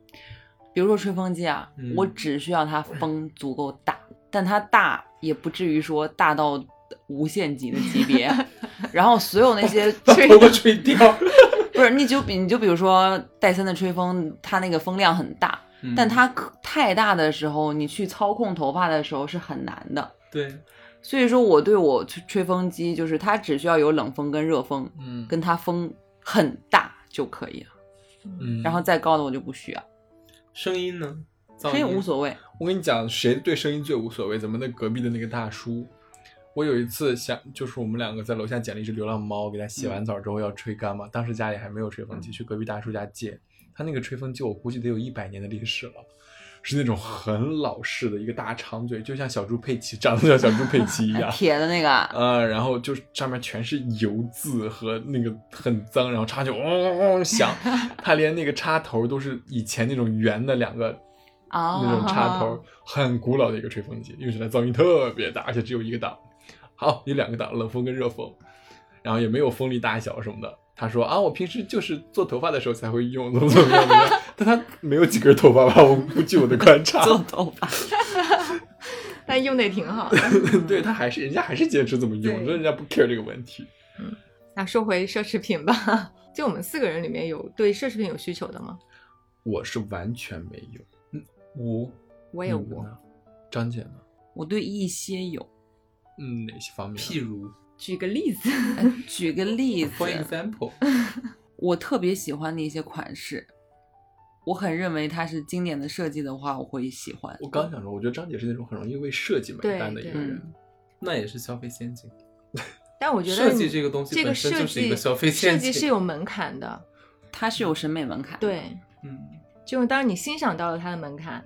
比如说吹风机啊，嗯我只需要它风足够大，但它大也不至于说大到无限级的级别。然后所有那些把 吹头发吹掉。不是，你就比你就比如说戴森的吹风，它那个风量很大，嗯但它可太大的时候，你去操控头发的时候是很难的。对，所以说，我对我吹吹风机就是它只需要有冷风跟热风，嗯跟它风很大就可以了，嗯，然后再高的我就不需要，声音呢？噪声音无所谓。我跟你讲，谁对声音最无所谓？咱们那隔壁的那个大叔。我有一次想，就是我们两个在楼下捡了一只流浪猫，给它洗完澡之后要吹干嘛。当时家里还没有吹风机，去隔壁大叔家借。他那个吹风机我估计得有一百年的历史了，是那种很老式的一个大长嘴，就像小猪佩奇，长得像小猪佩奇一样。铁的那个，呃，然后就上面全是油渍和那个很脏，然后插就嗡嗡嗡响，它连那个插头都是以前那种圆的两个哦那种插头，很古老的一个吹风机，用起来噪音特别大，而且只有一个档。好，有两个档，冷风跟热风，然后也没有风力大小什么的。他说啊，我平时就是做头发的时候才会用，怎么怎么样怎么样。但他没有几根头发吧？我估计我的观察，做头发，但用的也挺好的。对他还是人家还是坚持这么用，对说人家不 care 这个问题。嗯那说回奢侈品吧，就我们四个人里面有对奢侈品有需求的吗？我是完全没有。嗯，我我也无。张姐呢？我对一些有。嗯，哪些方面？譬如举个例子，举个例子，，for example，我特别喜欢的一些款式，我很认为它是经典的设计的话，我会喜欢。我刚想说，我觉得张姐是那种很容易为设计买单的一个人。那也是消费陷阱。但我觉得 设计这个东西这个本身设就是一计个消费设陷阱计是有门槛的。它是有审美门槛。，对，嗯，就当你欣赏到了它的门槛，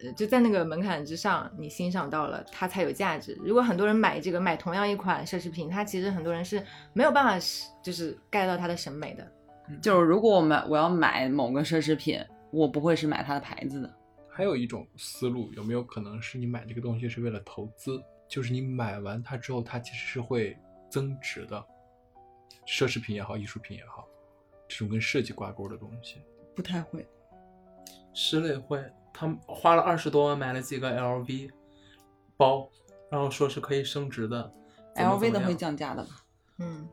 呃，就在那个门槛之上，你欣赏到了它才有价值。如果很多人买这个买同样一款奢侈品，它其实很多人是没有办法就是 get 到它的审美的。就是如果我买我要买某个奢侈品，我不会是买它的牌子的。还有一种思路，有没有可能是你买这个东西是为了投资？就是你买完它之后，它其实是会增值的，奢侈品也好，艺术品也好，这种跟设计挂钩的东西。不太会。石磊会，他花了二十多万买了几个 LV 包，然后说是可以升值的 LV 的会降价的吧？嗯，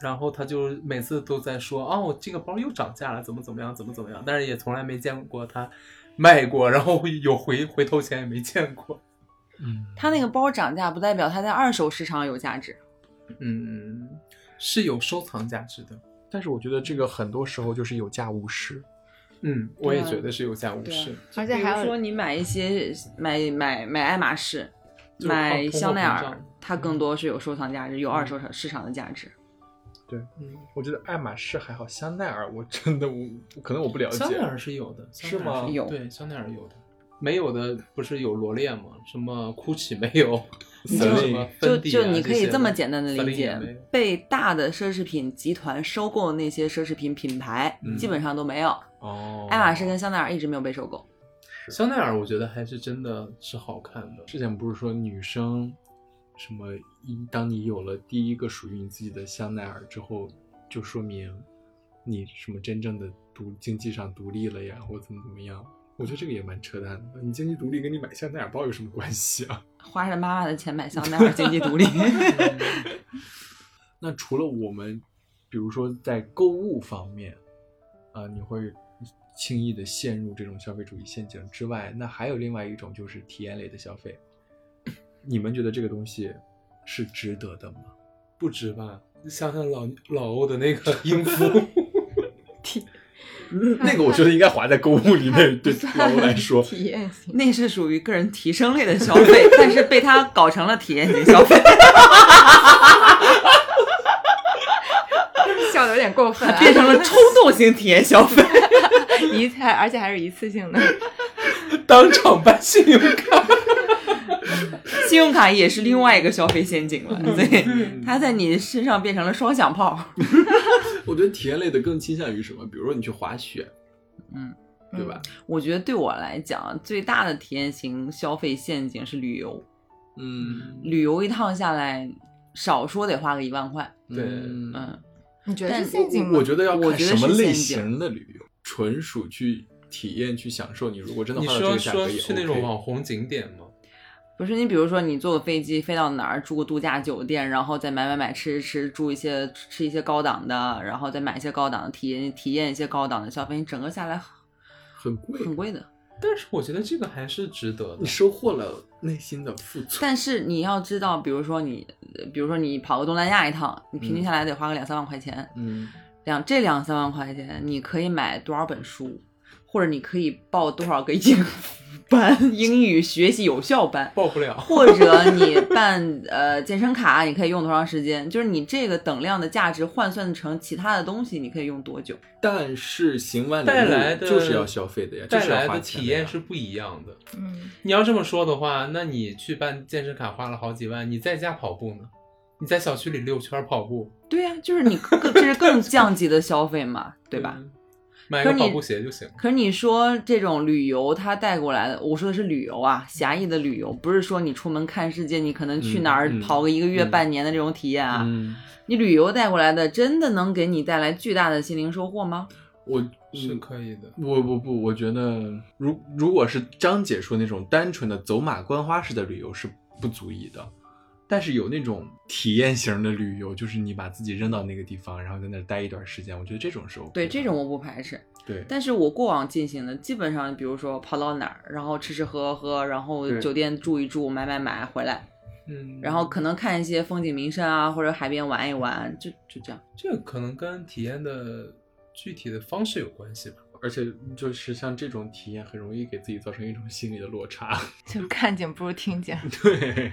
然后他就每次都在说，哦，这个包又涨价了，怎么怎么样，怎么怎么样，但是也从来没见过他卖过，然后有回回头钱也没见过。嗯，他那个包涨价不代表它在二手市场有价值。嗯，是有收藏价值的。但是我觉得这个很多时候就是有价无市。嗯，我也觉得是有价无市。而且还有说你买一些买买买爱马仕、买香奈儿，它更多是有收藏价值，有二手市市场的价值。嗯，我觉得爱马仕还好，香奈儿我真的我可能我不了解。香奈儿是有的，是吗有对，香奈儿有的。没有的不是有罗列吗？什么 GUCCI 没有，就什么就你可以这么简单的理解被大的奢侈品集团收购的那些奢侈品品牌，嗯基本上都没有。哦，爱马仕跟香奈儿一直没有被收购。香奈儿，我觉得还是真的是好看的。之前不是说女生什么一，当你有了第一个属于你自己的香奈儿之后，就说明你什么真正的独经济上独立了呀，或怎么怎么样。我觉得这个也蛮扯淡的。你经济独立跟你买香奈儿包有什么关系啊？花着妈妈的钱买香奈儿，经济独立。那除了我们，比如说在购物方面，啊、你会轻易的陷入这种消费主义陷阱之外，那还有另外一种就是体验类的消费。你们觉得这个东西是值得的吗？不值吧？你想想老老欧的那个音符，那个我觉得应该划在购物里面，对老欧来说，体验型，那是属于个人提升类的消费，但是被他搞成了体验型消费。笑的有点过分、啊，变成了冲动型体验消费。一次，而且还是一次性的。当场办信用卡。信用卡也是另外一个消费陷阱了，对它在你身上变成了双响炮。我觉得体验类的更倾向于什么？比如说你去滑雪，嗯，对吧？我觉得对我来讲，最大的体验型消费陷阱是旅游。嗯，旅游一趟下来，少说得花个一万块。对嗯嗯，你觉得但是陷阱吗？我觉得要我觉得看什么类型的旅游，纯属去体验、去享受。你如果真的花到这说说个价格也去那种网红景点吗？不是你，比如说你坐个飞机飞到哪儿，住个度假酒店，然后再买买买吃吃吃，住一些吃一些高档的，然后再买一些高档的，体验体验一些高档的消费，你整个下来很贵，很贵的。但是我觉得这个还是值得的你。收获了内心的富足。但是你要知道，比如说你，呃比如说你跑个东南亚一趟，你平均下来得花个两三万块钱，嗯，两这两三万块钱，你可以买多少本书，或者你可以报多少个英班、英语学习有效班，报不了。或者你办呃健身卡，你可以用多长时间？就是你这个等量的价值换算成其他的东西，你可以用多久？但是行万里路带来的就是要消费的呀，就带是来的体验是不一样的。嗯，你要这么说的话，那你去办健身卡花了好几万，你在家跑步呢？你在小区里溜圈跑步，对呀、就是你更这是更降级的消费嘛，对吧？嗯？买个跑步鞋就行。可是你说这种旅游，它带过来的，我说的是旅游啊，狭义的旅游，不是说你出门看世界，你可能去哪儿跑个一个月、嗯半年的这种体验啊。嗯，你旅游带过来的，真的能给你带来巨大的心灵收获吗？我是嗯可以的，不不不，我觉得如如果是张姐说那种单纯的走马观花式的旅游是不足以的，但是有那种体验型的旅游，就是你把自己扔到那个地方，然后在那儿待一段时间，我觉得这种是 OK。对，这种我不排斥。对，但是我过往进行的，基本上比如说跑到哪儿，然后吃吃喝喝，然后酒店住一住，买买买回来，嗯，然后可能看一些风景名胜啊，或者海边玩一玩，就就这样。这可能跟体验的具体的方式有关系吧。而且就是像这种体验，很容易给自己造成一种心理的落差。就看见不如听见。对，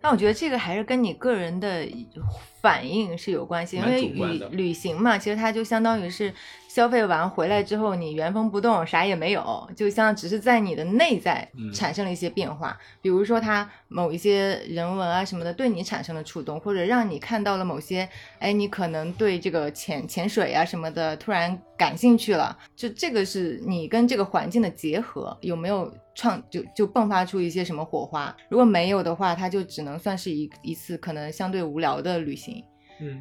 那我觉得这个还是跟你个人的反应是有关系，因为旅旅行嘛，其实它就相当于是消费完回来之后，你原封不动，啥也没有，就像只是在你的内在嗯产生了一些变化，比如说他某一些人文啊什么的对你产生了触动，或者让你看到了某些，哎，你可能对这个潜潜水啊什么的突然感兴趣了，就这个是你跟这个环境的结合有没有创就就迸发出一些什么火花？如果没有的话，它就只能算是一一次可能相对无聊的旅行。嗯，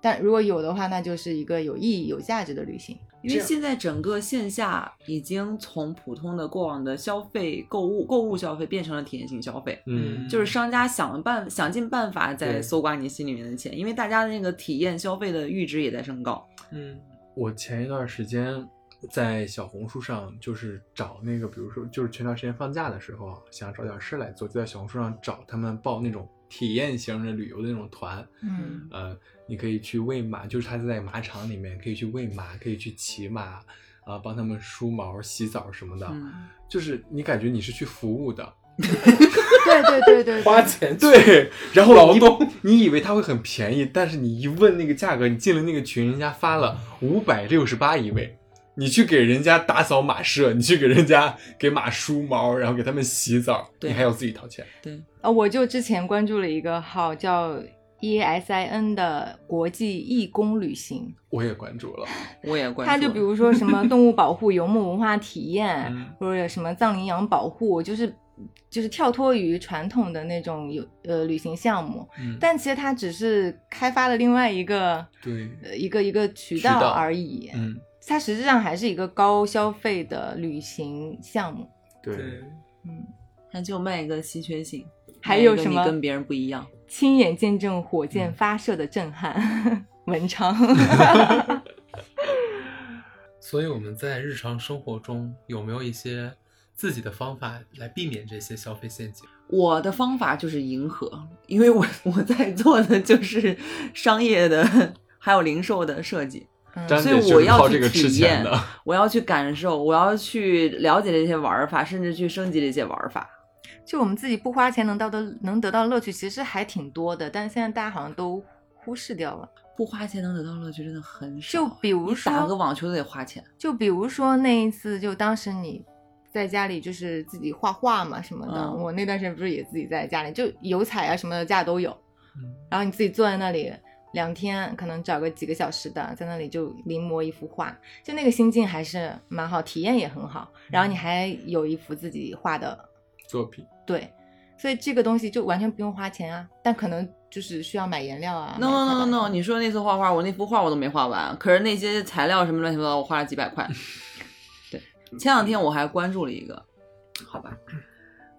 但如果有的话，那就是一个有意义、有价值的旅行。因为现在整个线下已经从普通的过往的消费、购物、购物消费变成了体验性消费，嗯就是商家想了办想尽办法在搜刮你心里面的钱，因为大家的那个体验消费的阈值也在升高。嗯我前一段时间在小红书上，就是找那个，比如说，就是前段时间放假的时候，想找点事来做，就在小红书上找他们报那种体验型的旅游的那种团。嗯呃，你可以去喂马，就是他在马场里面可以去喂马，可以去骑马，啊、帮他们梳毛、洗澡什么的，嗯，就是你感觉你是去服务的。对对对对，花钱对，然后你劳动你以为它会很便宜，但是你一问那个价格，你进了那个群，人家发了五百六十八一位，你去给人家打扫马舍，你去给人家给马梳毛，然后给他们洗澡，你还要自己掏钱。对，啊，我就之前关注了一个号叫 E S I N 的国际义工旅行，我也关注了，我也关注了。它就比如说什么动物保护、游牧文化体验，嗯或者什么藏羚羊保护，就是就是跳脱于传统的那种有呃旅行项目，嗯，但其实它只是开发了另外一个对，呃一个一个渠道而已，嗯，它实质上还是一个高消费的旅行项目。对，嗯，它就卖一个稀缺性，还有什么跟别人不一样？亲眼见证火嗯箭发射的震撼，文昌。所以我们在日常生活中有没有一些自己的方法来避免这些消费陷阱？我的方法就是迎合，因为我 我在做的就是商业的还有零售的设计，嗯所以我要去体验。我要去感受，我要去了解这些玩法，甚至去升级这些玩法。就我们自己不花钱能到的能得到乐趣，其实还挺多的，但是现在大家好像都忽视掉了。不花钱能得到乐趣真的很少。就比如说打个网球都得花钱，就比如说那一次，就当时你在家里就是自己画画嘛什么的，嗯我那段时间不是也自己在家里，就油彩啊什么的家里都有，嗯，然后你自己坐在那里两天，可能找个几个小时的，在那里就临摹一幅画，就那个心境还是蛮好，体验也很好。然后你还有一幅自己画的，作品。对，所以这个东西就完全不用花钱啊，但可能就是需要买颜料啊。No no no no no，你说那次画画，我那幅画我都没画完，可是那些材料什么乱七八糟，我花了几百块。对，前两天我还关注了一个，好吧，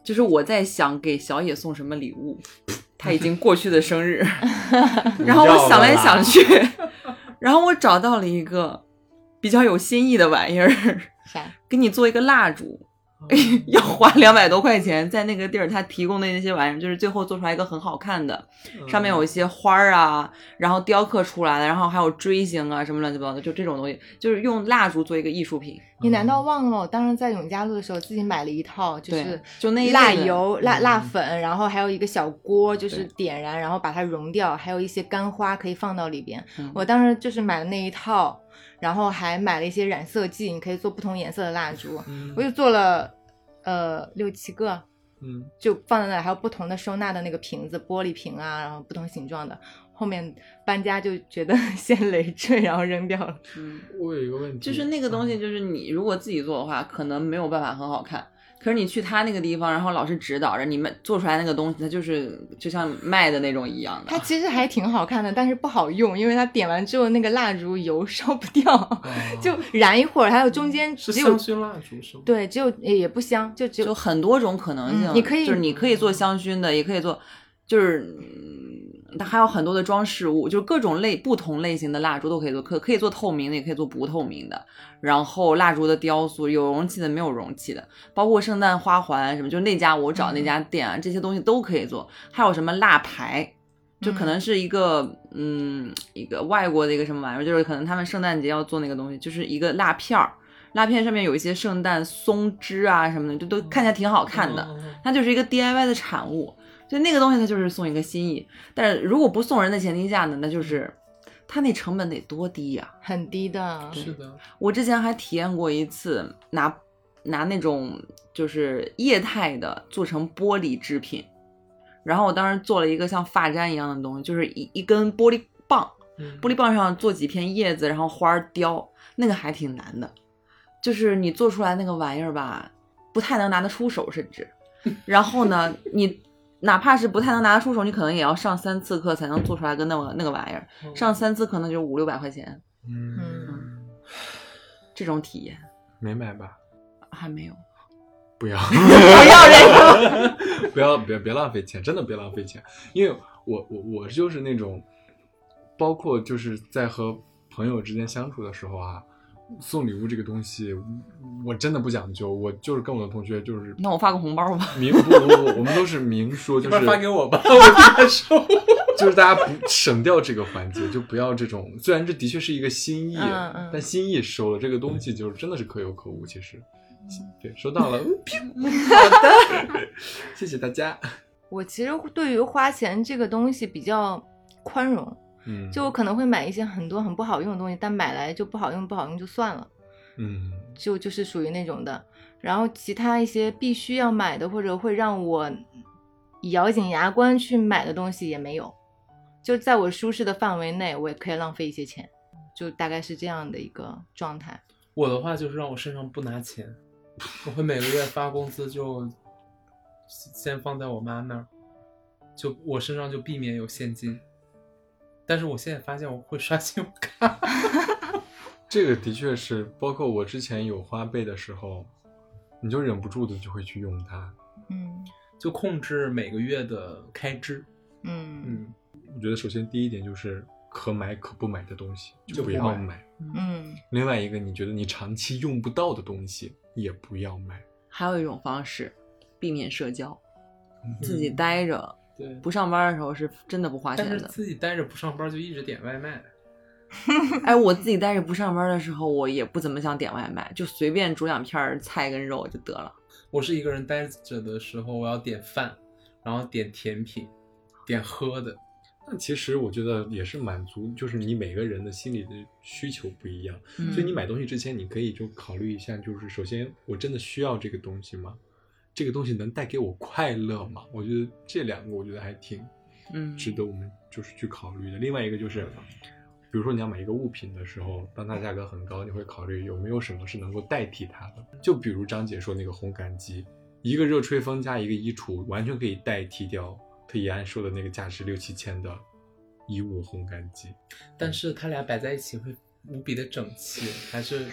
就是我在想给小野送什么礼物，他已经过去的生日，然后我想来想去，然后我找到了一个比较有新意的玩意儿，啥？给你做一个蜡烛。要花两百多块钱，在那个地儿，他提供的那些玩意儿，就是最后做出来一个很好看的，上面有一些花儿啊，然后雕刻出来的，然后还有锥形啊，什么乱七八糟的，就这种东西，就是用蜡烛做一个艺术品。你难道忘了我当时在永嘉路的时候自己买了一套，就是就那蜡油、蜡嗯蜡粉，然后还有一个小锅，就是点燃，然后把它融掉，还有一些干花可以放到里边。嗯我当时就是买了那一套，然后还买了一些染色剂，你可以做不同颜色的蜡烛，嗯我就做了呃六七个，嗯，就放在那里，还有不同的收纳的那个瓶子，玻璃瓶啊，然后不同形状的。后面搬家就觉得 先累赘，然后扔掉了。嗯，我有一个问题，就是那个东西，就是你如果自己做的话，可能没有办法很好看。可是你去他那个地方，然后老师指导着你们做出来那个东西，它就是就像卖的那种一样的它。其实还挺好看的，但是不好用，因为它点完之后那个蜡烛油烧不掉，哦 就燃一会儿，还有中间只有香薰蜡烛是吗？对，只有也也不香，就只就有很多种可能性，嗯你可以就是你可以做香薰的，也可以做，就是嗯它还有很多的装饰物，就是各种类不同类型的蜡烛都可以做，可可以做透明的，也可以做不透明的。然后蜡烛的雕塑有容器的，没有容器的，包括圣诞花环什么，就那家我找那家店啊，这些东西都可以做。还有什么蜡牌，就可能是一个嗯一个外国的一个什么玩意儿，就是可能他们圣诞节要做那个东西，就是一个蜡片儿。蜡片上面有一些圣诞松枝啊什么的，就都看起来挺好看的。嗯它就是一个 DIY 的产物，就那个东西它就是送一个心意。但是如果不送人的前提下呢，那就是它那成本得多低呀、很低的。是的，我之前还体验过一次拿拿那种就是液态的做成玻璃制品，然后我当时做了一个像发簪一样的东西，就是一一根玻璃棒，嗯玻璃棒上做几片叶子，然后花儿雕，那个还挺难的。就是你做出来那个玩意儿吧，不太能拿得出手，甚至，然后呢，你哪怕是不太能拿得出手，你可能也要上三次课才能做出来个那么那个玩意儿，上三次可能就五六百块钱，嗯，这种体验没买吧？还没有。不要，不要这个，不要，别别浪费钱，真的别浪费钱，因为我我我就是那种，包括就是在和朋友之间相处的时候啊，送礼物这个东西，我真的不讲究，我就是跟我的同学就是那我发个红包吧。明不不不，我们都是明说，就是发给我吧，我收。就是大家不省掉这个环节，就不要这种。虽然这的确是一个心意，嗯嗯但心意收了，这个东西就是真的是可有可无。其实，对，收到了，好的，谢谢大家。我其实对于花钱这个东西比较宽容，嗯，就我可能会买一些很多很不好用的东西，但买来就不好用，不好用就算了，嗯就就是属于那种的。然后其他一些必须要买的，或者会让我咬紧牙关去买的东西也没有，就在我舒适的范围内，我也可以浪费一些钱，就大概是这样的一个状态。我的话就是让我身上不拿钱，我会每个月发工资就先放在我妈那儿，就我身上就避免有现金。但是我现在发现我会刷信用卡，这个的确是，包括我之前有花呗的时候，你就忍不住的就会去用它。嗯就控制每个月的开支。嗯嗯，我觉得首先第一点就是可买可不买的东西就不要买。嗯另外一个，你觉得你长期用不到的东西也不要买。还有一种方式，避免社交，嗯自己待着，对。不上班的时候是真的不花钱的。自己待着不上班就一直点外卖，哎，我自己待着不上班的时候，我也不怎么想点外卖，就随便煮两片菜跟肉就得了。我是一个人待着的时候，我要点饭，然后点甜品，点喝的。那其实我觉得也是满足，就是你每个人的心理的需求不一样，嗯所以你买东西之前，你可以就考虑一下，就是首先我真的需要这个东西吗？这个东西能带给我快乐吗？我觉得这两个，我觉得还挺嗯，值得我们就是去考虑的。另外一个就是，比如说你要买一个物品的时候，当它价格很高，你会考虑有没有什么是能够代替它的。就比如张姐说那个烘干机，一个热吹风加一个衣橱，完全可以代替掉特怡安说的那个价值六七千的衣物烘干机。但是它俩摆在一起会无比的整齐，还是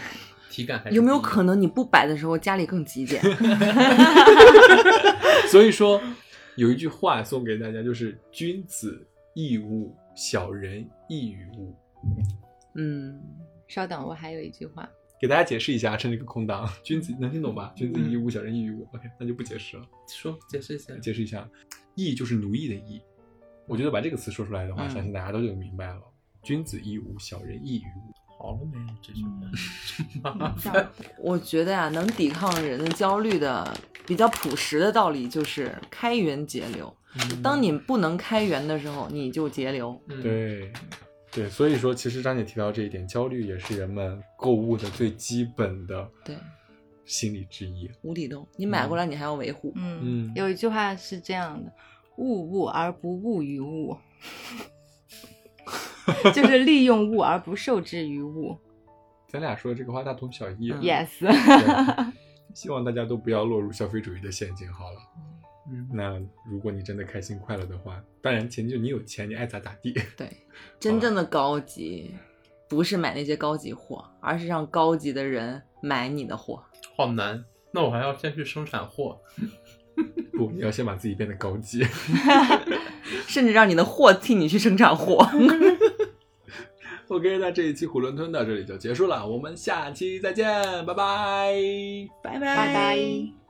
体感还是有没有可能你不摆的时候家里更极简？所以说，有一句话送给大家，就是“君子易物，小人易于物嗯，稍等，我还有一句话，”。给大家解释一下，趁这个空档，君子能听懂吧？君子易物，小人易于物。OK，那就不解释了，说解释一下？解释一下，易就是奴役的易。我觉得把这个词说出来的话，嗯相信大家都就明白了。君子易物，小人易于物。好了没有这句话？我觉得呀，能抵抗人的焦虑的比较朴实的道理就是开源节流。当你不能开源的时候，你就节流。嗯，对，对，所以说，其实张姐提到这一点，焦虑也是人们购物的最基本的对，心理之一。无底洞，你买过来你还要维护。嗯，嗯有一句话是这样的：物物而不物于物，就是利用物而不受制于物。咱俩说的这个话大同小异。啊 Yes，希望大家都不要落入消费主义的陷阱。好了，嗯，那如果你真的开心快乐的话，当然前提就你有钱，你爱咋咋地。对，真正的高级不是买那些高级货，而是让高级的人买你的货。好难。那我还要先去生产货。不，你要先把自己变得高级。甚至让你的货替你去生产货。OK，那这一期囫囵吞到这里就结束了，我们下期再见，拜拜。拜拜拜。